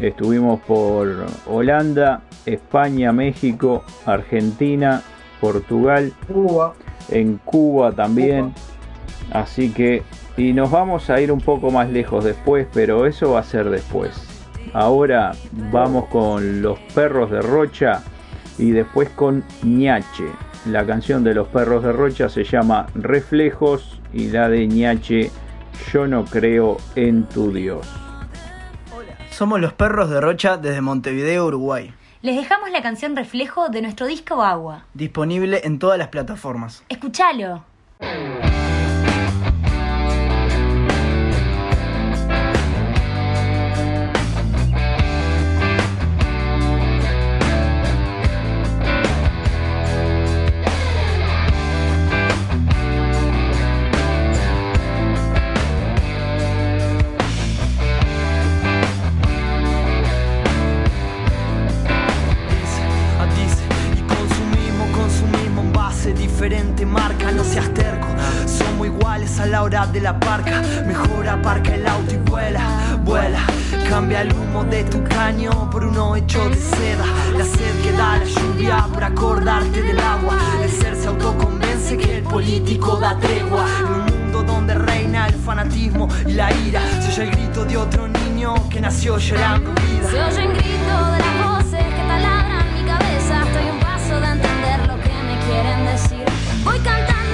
Estuvimos por Holanda, España, México, Argentina, Portugal, Cuba, en Cuba también. Así que y nos vamos a ir un poco más lejos después, pero eso va a ser después. Ahora vamos con los perros de Rocha y después con Ñache. La canción de los perros de Rocha se llama Reflejos y la de Ñache Yo no creo en tu Dios. Somos los perros de Rocha desde Montevideo, Uruguay. les dejamos la canción Reflejo de nuestro disco Agua. Disponible en todas las plataformas. Escúchalo. De la parca. Mejor aparca el auto y vuela, vuela. Cambia el humo de tu caño por uno hecho de seda. La sed que da la lluvia por acordarte del agua. El ser se autoconvence que el político da tregua. En un mundo donde reina el fanatismo y la ira. Se oye el grito de otro niño que nació llorando vida. Se oyen gritos de las voces que taladran mi cabeza. Estoy un paso de entender lo que me quieren decir. Voy cantando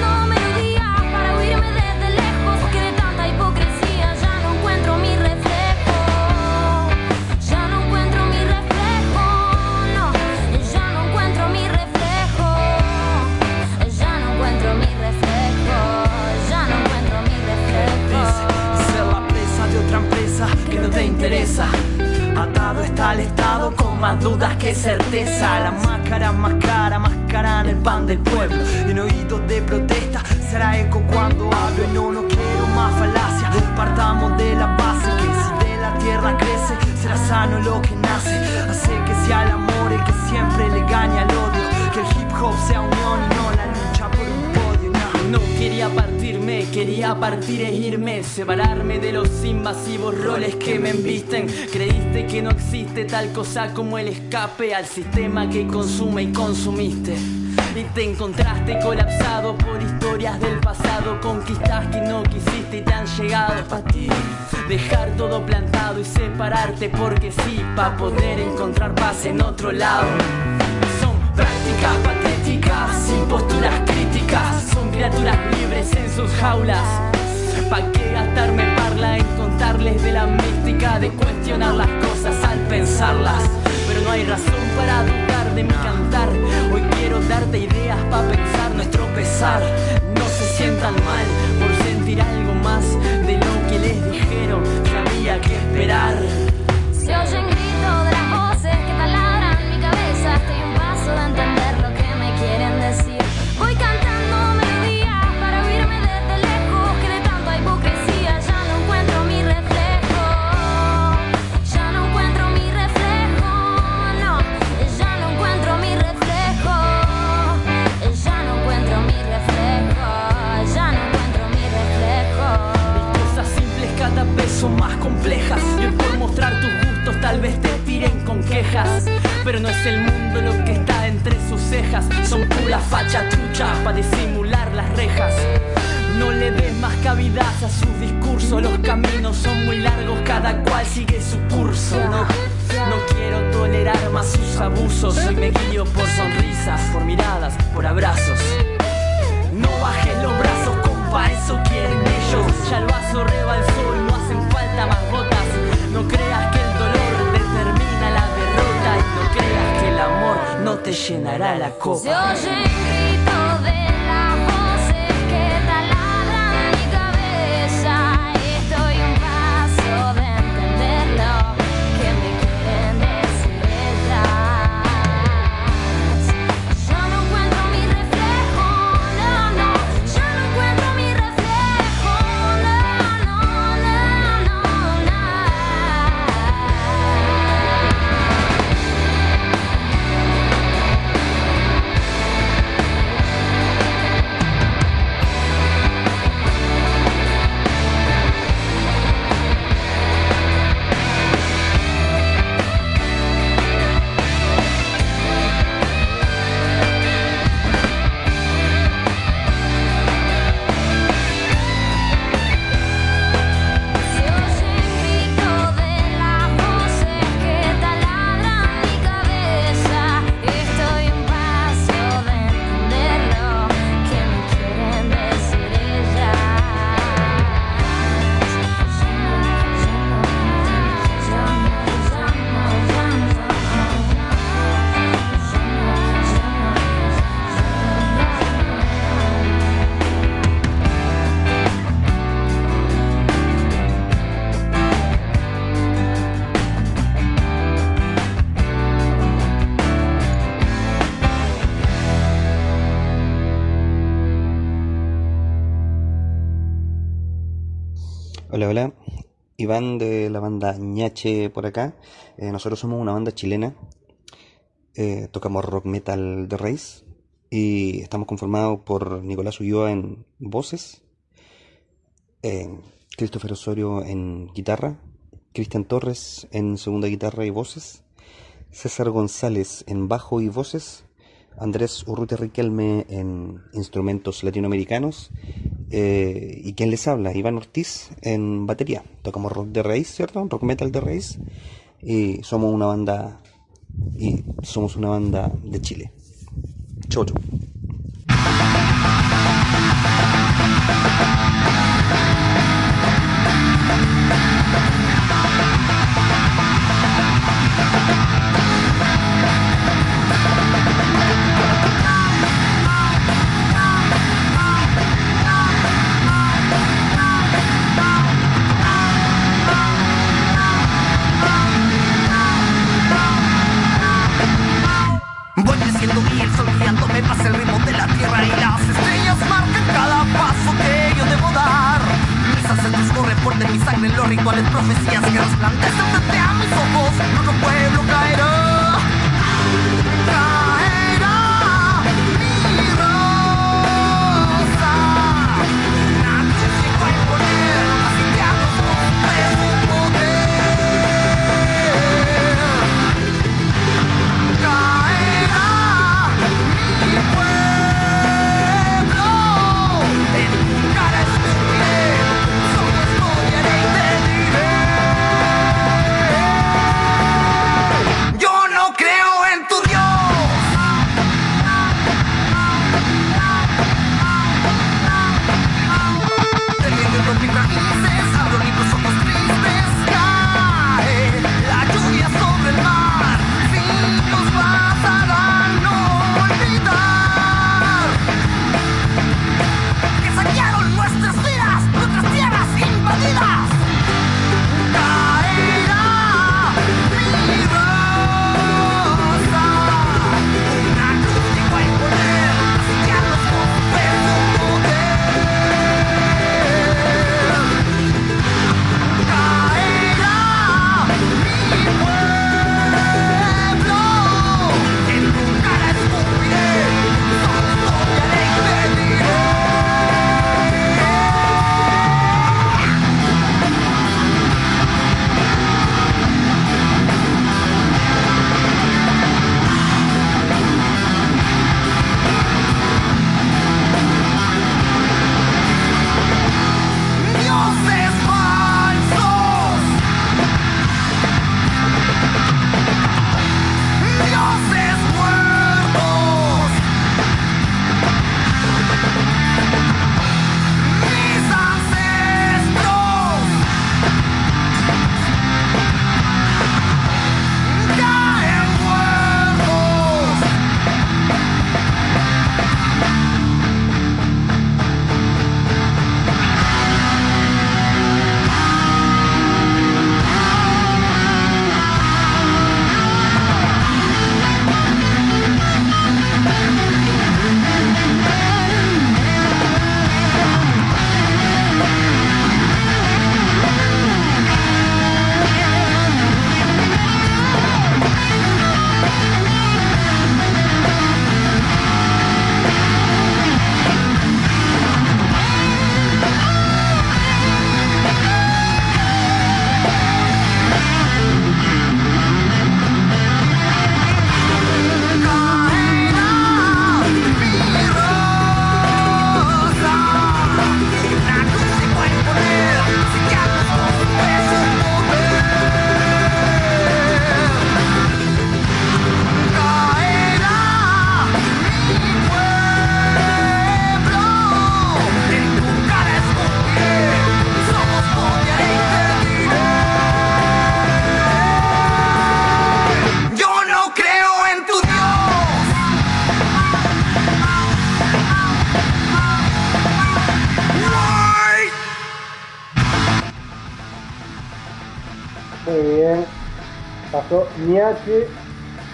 Atado está al estado con más dudas que certeza. La máscara más cara, más cara en el pan del pueblo. En oídos de protesta será eco cuando hablo. No, no quiero más falacia. Partamos de la base que si de la tierra crece, será sano lo que nace. Hace que sea el amor el que siempre le gane al odio. Que el hip hop sea unión y no la No, quería partirme, quería partir e irme, separarme de los invasivos roles que me embisten. Creíste que no existe tal cosa como el escape al sistema que consume y consumiste. Y te encontraste colapsado por historias del pasado, conquistas que no quisiste y te han llegado a ti. Dejar todo plantado y separarte porque sí, para poder encontrar paz en otro lado. Son prácticas patéticas, sin posturas críticas. Criaturas libres en sus jaulas. ¿Pa' qué gastarme parla en contarles de la mística de cuestionar las cosas al pensarlas? Pero no hay razón para dudar de mi cantar. Hoy quiero darte ideas para pensar nuestro pesar. No se sientan mal por sentir algo más de lo que les dijeron que había que esperar. Tal vez te tiren con quejas. Pero no es el mundo lo que está entre sus cejas. Son pura facha trucha para disimular las rejas. No le des más cavidad a sus discursos. Los caminos son muy largos, cada cual sigue su curso. No, no quiero tolerar más sus abusos. Hoy me guío por sonrisas, por miradas, por abrazos. No bajes los brazos, compa, eso quieren ellos. Ya el vaso rebalsó y no hacen falta más botas. No creas que el amor no te llenará la copa. Iván de la banda Ñache por acá. Eh, nosotros somos una banda chilena. Eh, tocamos rock metal de raíz. Y estamos conformados por Nicolás Ulloa en voces, Christopher Osorio en guitarra, Cristian Torres en segunda guitarra y voces, César González en bajo y voces, Andrés Urrutia Riquelme en instrumentos latinoamericanos eh, y quien les habla, Iván Ortiz en batería. Tocamos rock de raíz, ¿cierto? Rock metal de raíz y somos una banda y somos una banda de Chile. Chau, chau. Rituales, profecías que resplandecen frente a mis ojos. Nuestro pueblo caerá.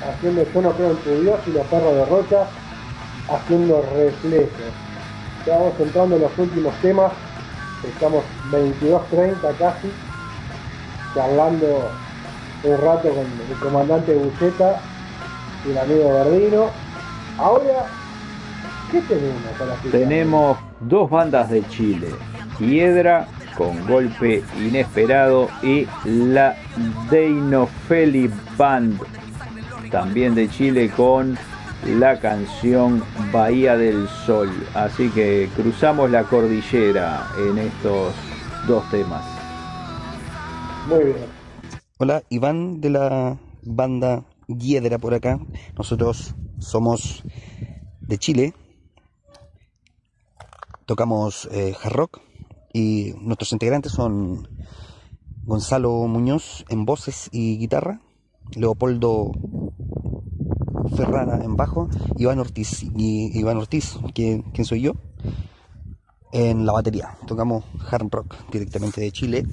Haciendo Yo creo en tu Dios y los perros de Rocha haciendo reflejos. Ya vamos entrando en los últimos temas estamos 22.30 casi, charlando un rato con el comandante Buceta y el amigo Verdino. Ahora, ¿qué tenemos para? Tenemos dos bandas de Chile, Hiedra con golpe inesperado y la Deinofeli Band, también de Chile con la canción Bahía del Sol. Así que cruzamos la cordillera en estos dos temas. Muy bien. Hola, Iván de la banda Hiedra por acá. Nosotros somos de Chile. Tocamos eh, hard rock y nuestros integrantes son Gonzalo Muñoz en voces y guitarra, Leopoldo Ferrara en bajo, Iván Ortiz y Iván Ortiz, quien soy yo, en la batería. Tocamos hard rock directamente de Chile.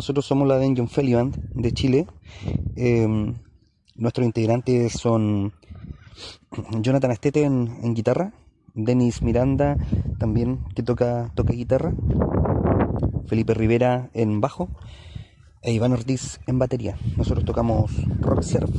Nosotros somos la Dungeon Felly Band de Chile. Eh, nuestros integrantes son Jonathan Astete en, en guitarra, Denis Miranda también que toca, toca guitarra, Felipe Rivera en bajo e Iván Ortiz en batería. Nosotros tocamos rock surf.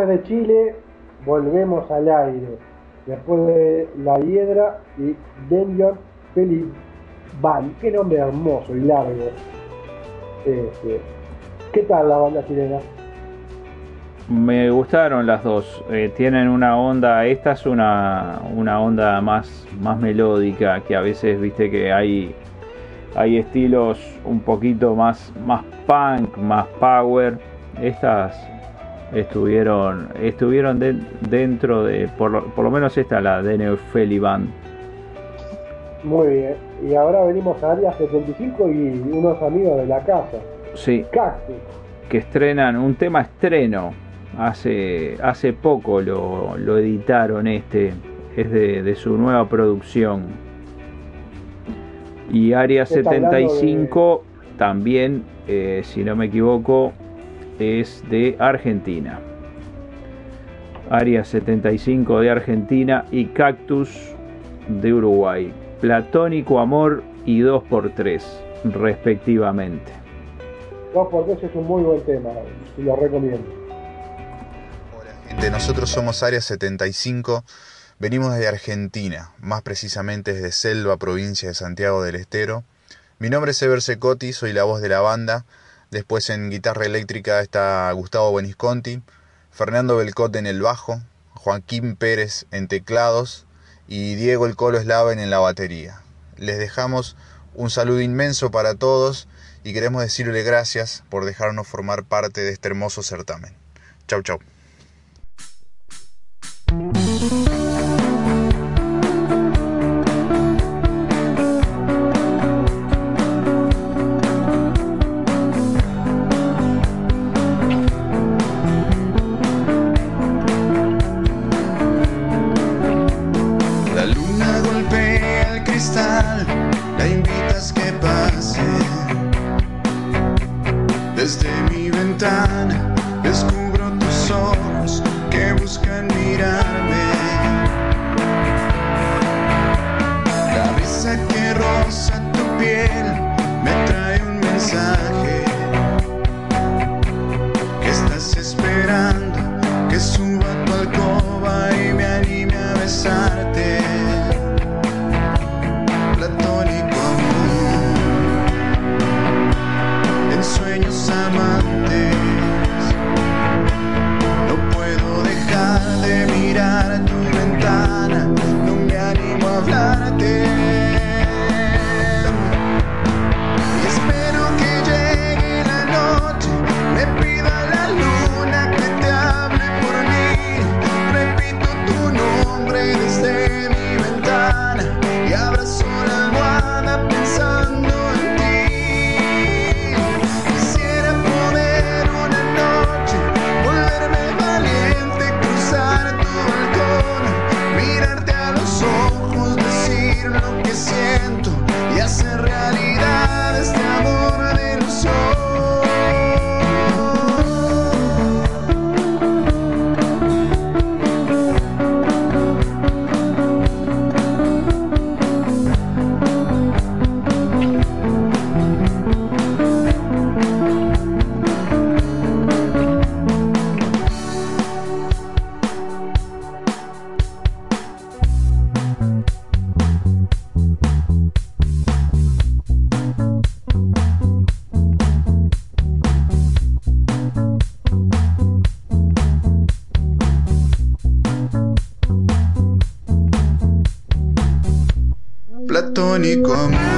Después de Chile, volvemos al aire. Después de La Hiedra y Danger Van. Qué nombre hermoso y largo. Este, ¿Qué tal la banda chilena? Me gustaron las dos. Eh, tienen una onda, esta es una, una onda más, más melódica, que a veces viste que hay, hay estilos un poquito más, más punk, más power. Estas estuvieron, estuvieron de- dentro de, por lo, por lo menos esta, la de Neofeli Band. Muy bien. Y ahora venimos a Área 75 y unos amigos de la casa. Sí, Cactus. que estrenan un tema estreno. Hace, hace poco lo, lo editaron este. Es de, de su nueva producción. Y Área Está hablando 75 también, eh, si no me equivoco, es de Argentina. Área 75 de Argentina y Cactus de Uruguay. Platónico Amor y 2x3, respectivamente. Dos por tres es un muy buen tema. y Lo recomiendo. Gente, nosotros somos Área 75, venimos de Argentina, más precisamente desde Selva, provincia de Santiago del Estero. Mi nombre es Ever Secotti, soy la voz de la banda. Después en guitarra eléctrica está Gustavo Benisconti, Fernando Belcot en el bajo, Joaquín Pérez en teclados y Diego El Colo Slaven en la batería. Les dejamos un saludo inmenso para todos y queremos decirle gracias por dejarnos formar parte de este hermoso certamen. Chau, chau. Platónico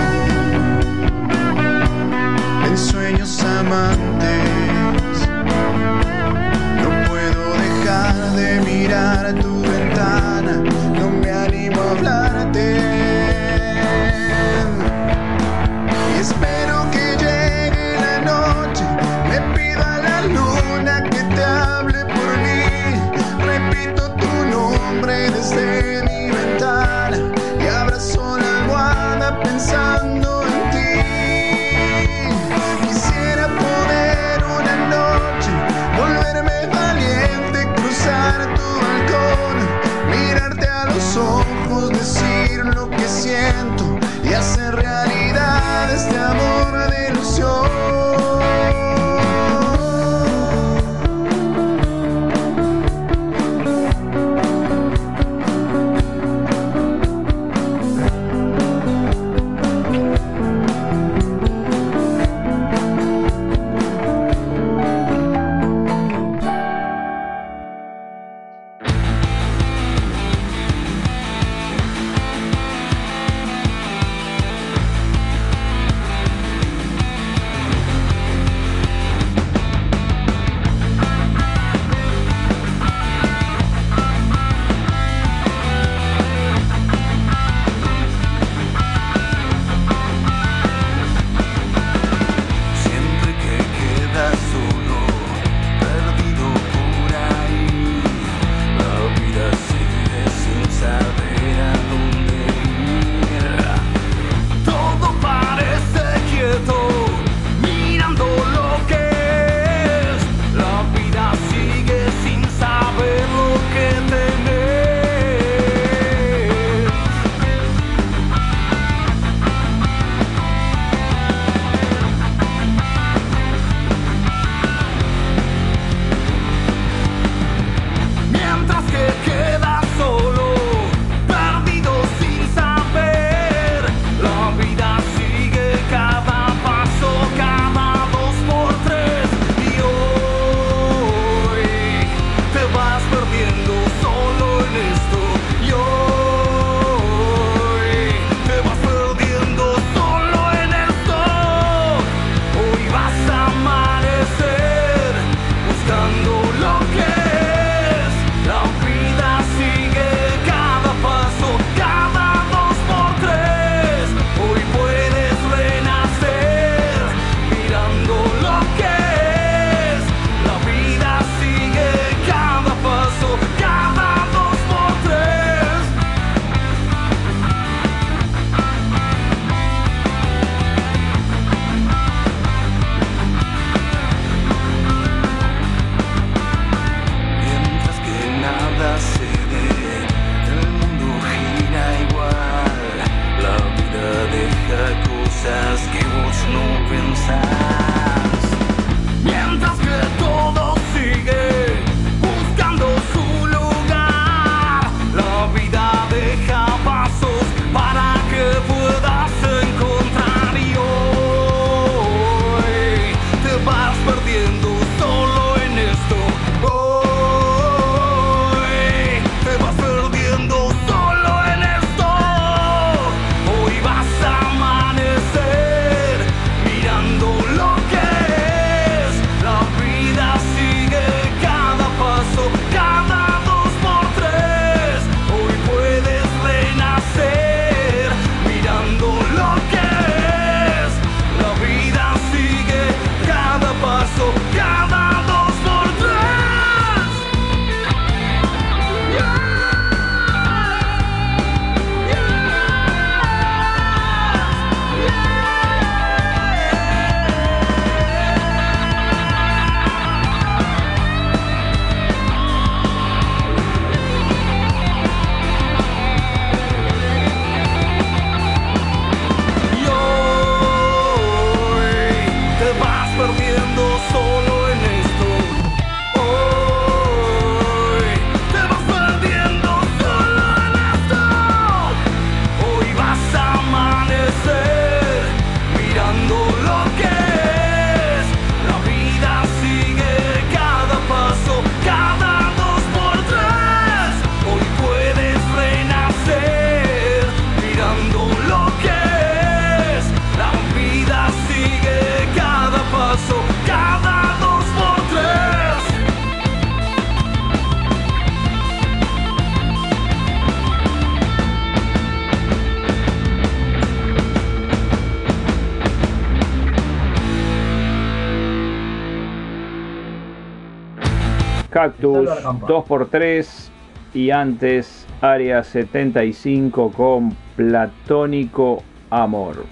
Cactus 2x3 y antes Área 75 con Platónico Amor.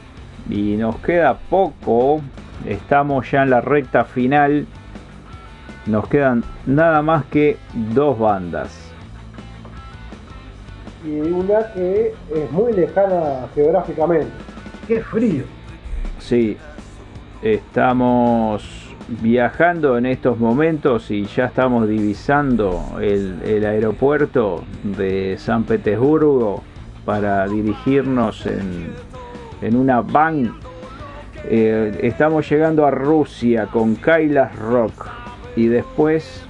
Y nos queda poco, estamos ya en la recta final. Nos quedan nada más que dos bandas. Y una que es muy lejana geográficamente. Qué frío. Sí, estamos viajando en estos momentos y ya estamos divisando el, aeropuerto de San Petersburgo para dirigirnos en, en una van. Eh, estamos llegando a Rusia con Kailas Rock y después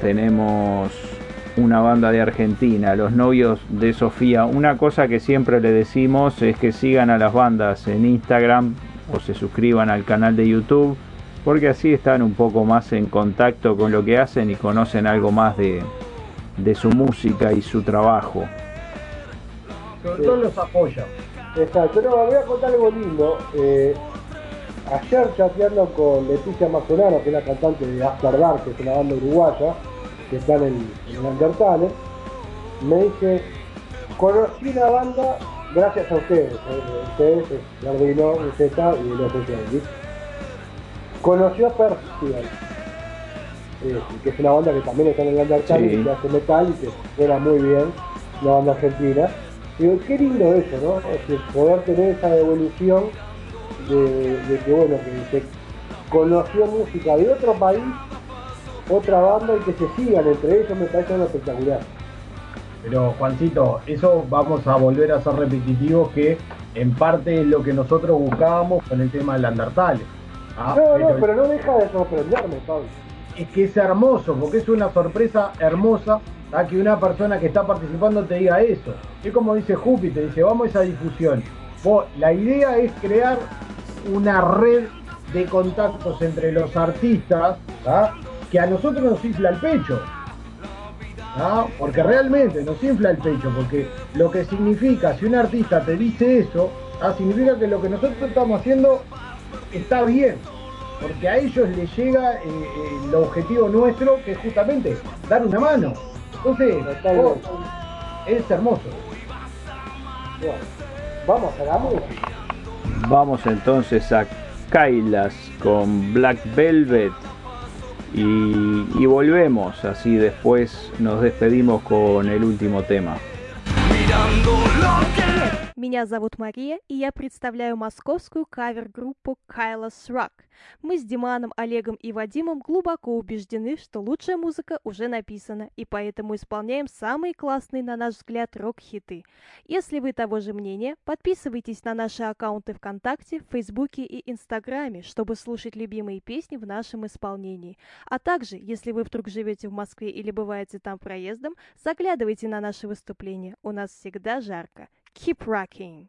tenemos una banda de Argentina, los novios de Sofía. Una cosa que siempre le decimos es que sigan a las bandas en Instagram o se suscriban al canal de YouTube, porque así están un poco más en contacto con lo que hacen y conocen algo más de, de su música y su trabajo. Sobre todo los apoya. Exacto, no, voy a contar algo lindo. Eh, ayer chateando con Leticia Mazonano, que es la cantante de After Dark, que es una banda uruguaya, que está en el, en me dice, conocí una banda gracias a ustedes, eh, ustedes, es Gardino, Z y los Angelis. Conoció a Percival, eh, que es una banda que también está en el Undertale, Sí. que hace metal y que suena muy bien, una banda argentina. Digo, qué lindo eso, ¿no? Es decir, poder tener esa evolución de, de que, bueno, que se conoció música de otro país, otra banda y que se sigan entre ellos, me parece algo espectacular. Pero Juancito, eso vamos a volver a ser repetitivos que en parte es lo que nosotros buscábamos con el tema del Undertale. Ah, no, no, pero no deja de sorprenderme, Pablo. es que es hermoso, porque es una sorpresa hermosa a que una persona que está participando te diga eso. Es como dice Jupi, te dice, vamos a esa difusión. Vos, la idea es crear una red de contactos entre los artistas ¿tá? que a nosotros nos infla el pecho. ¿tá? Porque realmente nos infla el pecho, porque lo que significa, si un artista te dice eso, ¿tá? significa que lo que nosotros estamos haciendo está bien, porque a ellos les llega eh, el objetivo nuestro, que es justamente dar una mano. Entonces, oh, es hermoso. Bueno, vamos a la música. Vamos entonces a Kailas con Black Velvet y, y volvemos, así después nos despedimos con el último tema. Mirando lo que Меня зовут Мария, и я представляю московскую кавер-группу Kylos Rock. Мы с Диманом, Олегом и Вадимом глубоко убеждены, что лучшая музыка уже написана, и поэтому исполняем самые классные, на наш взгляд, рок-хиты. Если вы того же мнения, подписывайтесь на наши аккаунты ВКонтакте, Фейсбуке и Инстаграме, чтобы слушать любимые песни в нашем исполнении. А также, если вы вдруг живете в Москве или бываете там проездом, заглядывайте на наши выступления. У нас всегда жарко. keep rocking.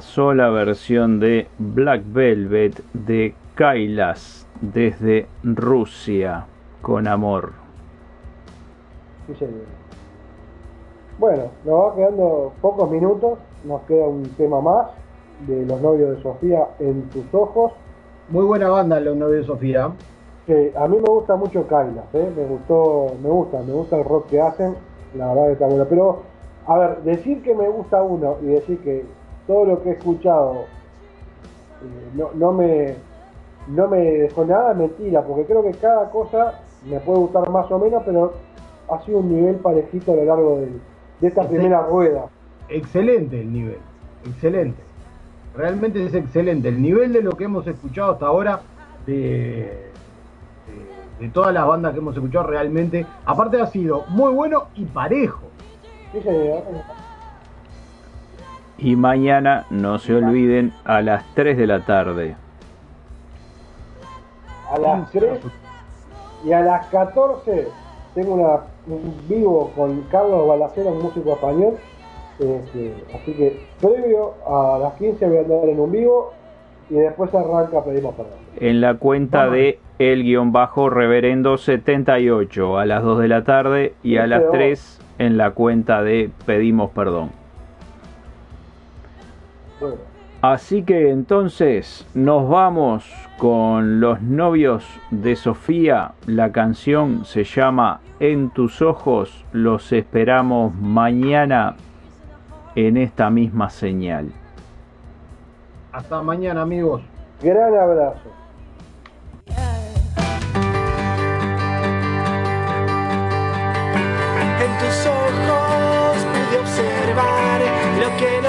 Pasó la versión de Black Velvet de Kailas desde Rusia con amor. Sí, señor. Bueno, nos va quedando pocos minutos, nos queda un tema más de los novios de Sofía en tus ojos. Muy buena banda los novios de Sofía. Que a mí me gusta mucho Kailas, ¿eh? me gustó, me gusta, me gusta el rock que hacen, la verdad que está bueno. Pero, a ver, decir que me gusta uno y decir que todo lo que he escuchado eh, no, no me no me dejó nada mentira, porque creo que cada cosa me puede gustar más o menos, pero ha sido un nivel parejito a lo largo del- de esta primera rueda. Excelente el nivel, excelente. Realmente es excelente. El nivel de lo que hemos escuchado hasta ahora, de, de, de todas las bandas que hemos escuchado, realmente, aparte ha sido muy bueno y parejo. Sí, señor. Y mañana, no se olviden, a las 3 de la tarde. A las 3 y a las 14 tengo una, un vivo con Carlos Balacero, un músico español. Este, así que previo a las 15 voy a andar en un vivo y después arranca Pedimos Perdón. En la cuenta de el guion bajo reverendo 78 a las 2 de la tarde y a las 3 en la cuenta de pedimos perdón. Así que entonces nos vamos con los novios de Sofía. La canción se llama En tus ojos. Los esperamos mañana en esta misma señal. Hasta mañana, amigos. gran abrazo. En tus ojos pude observar lo que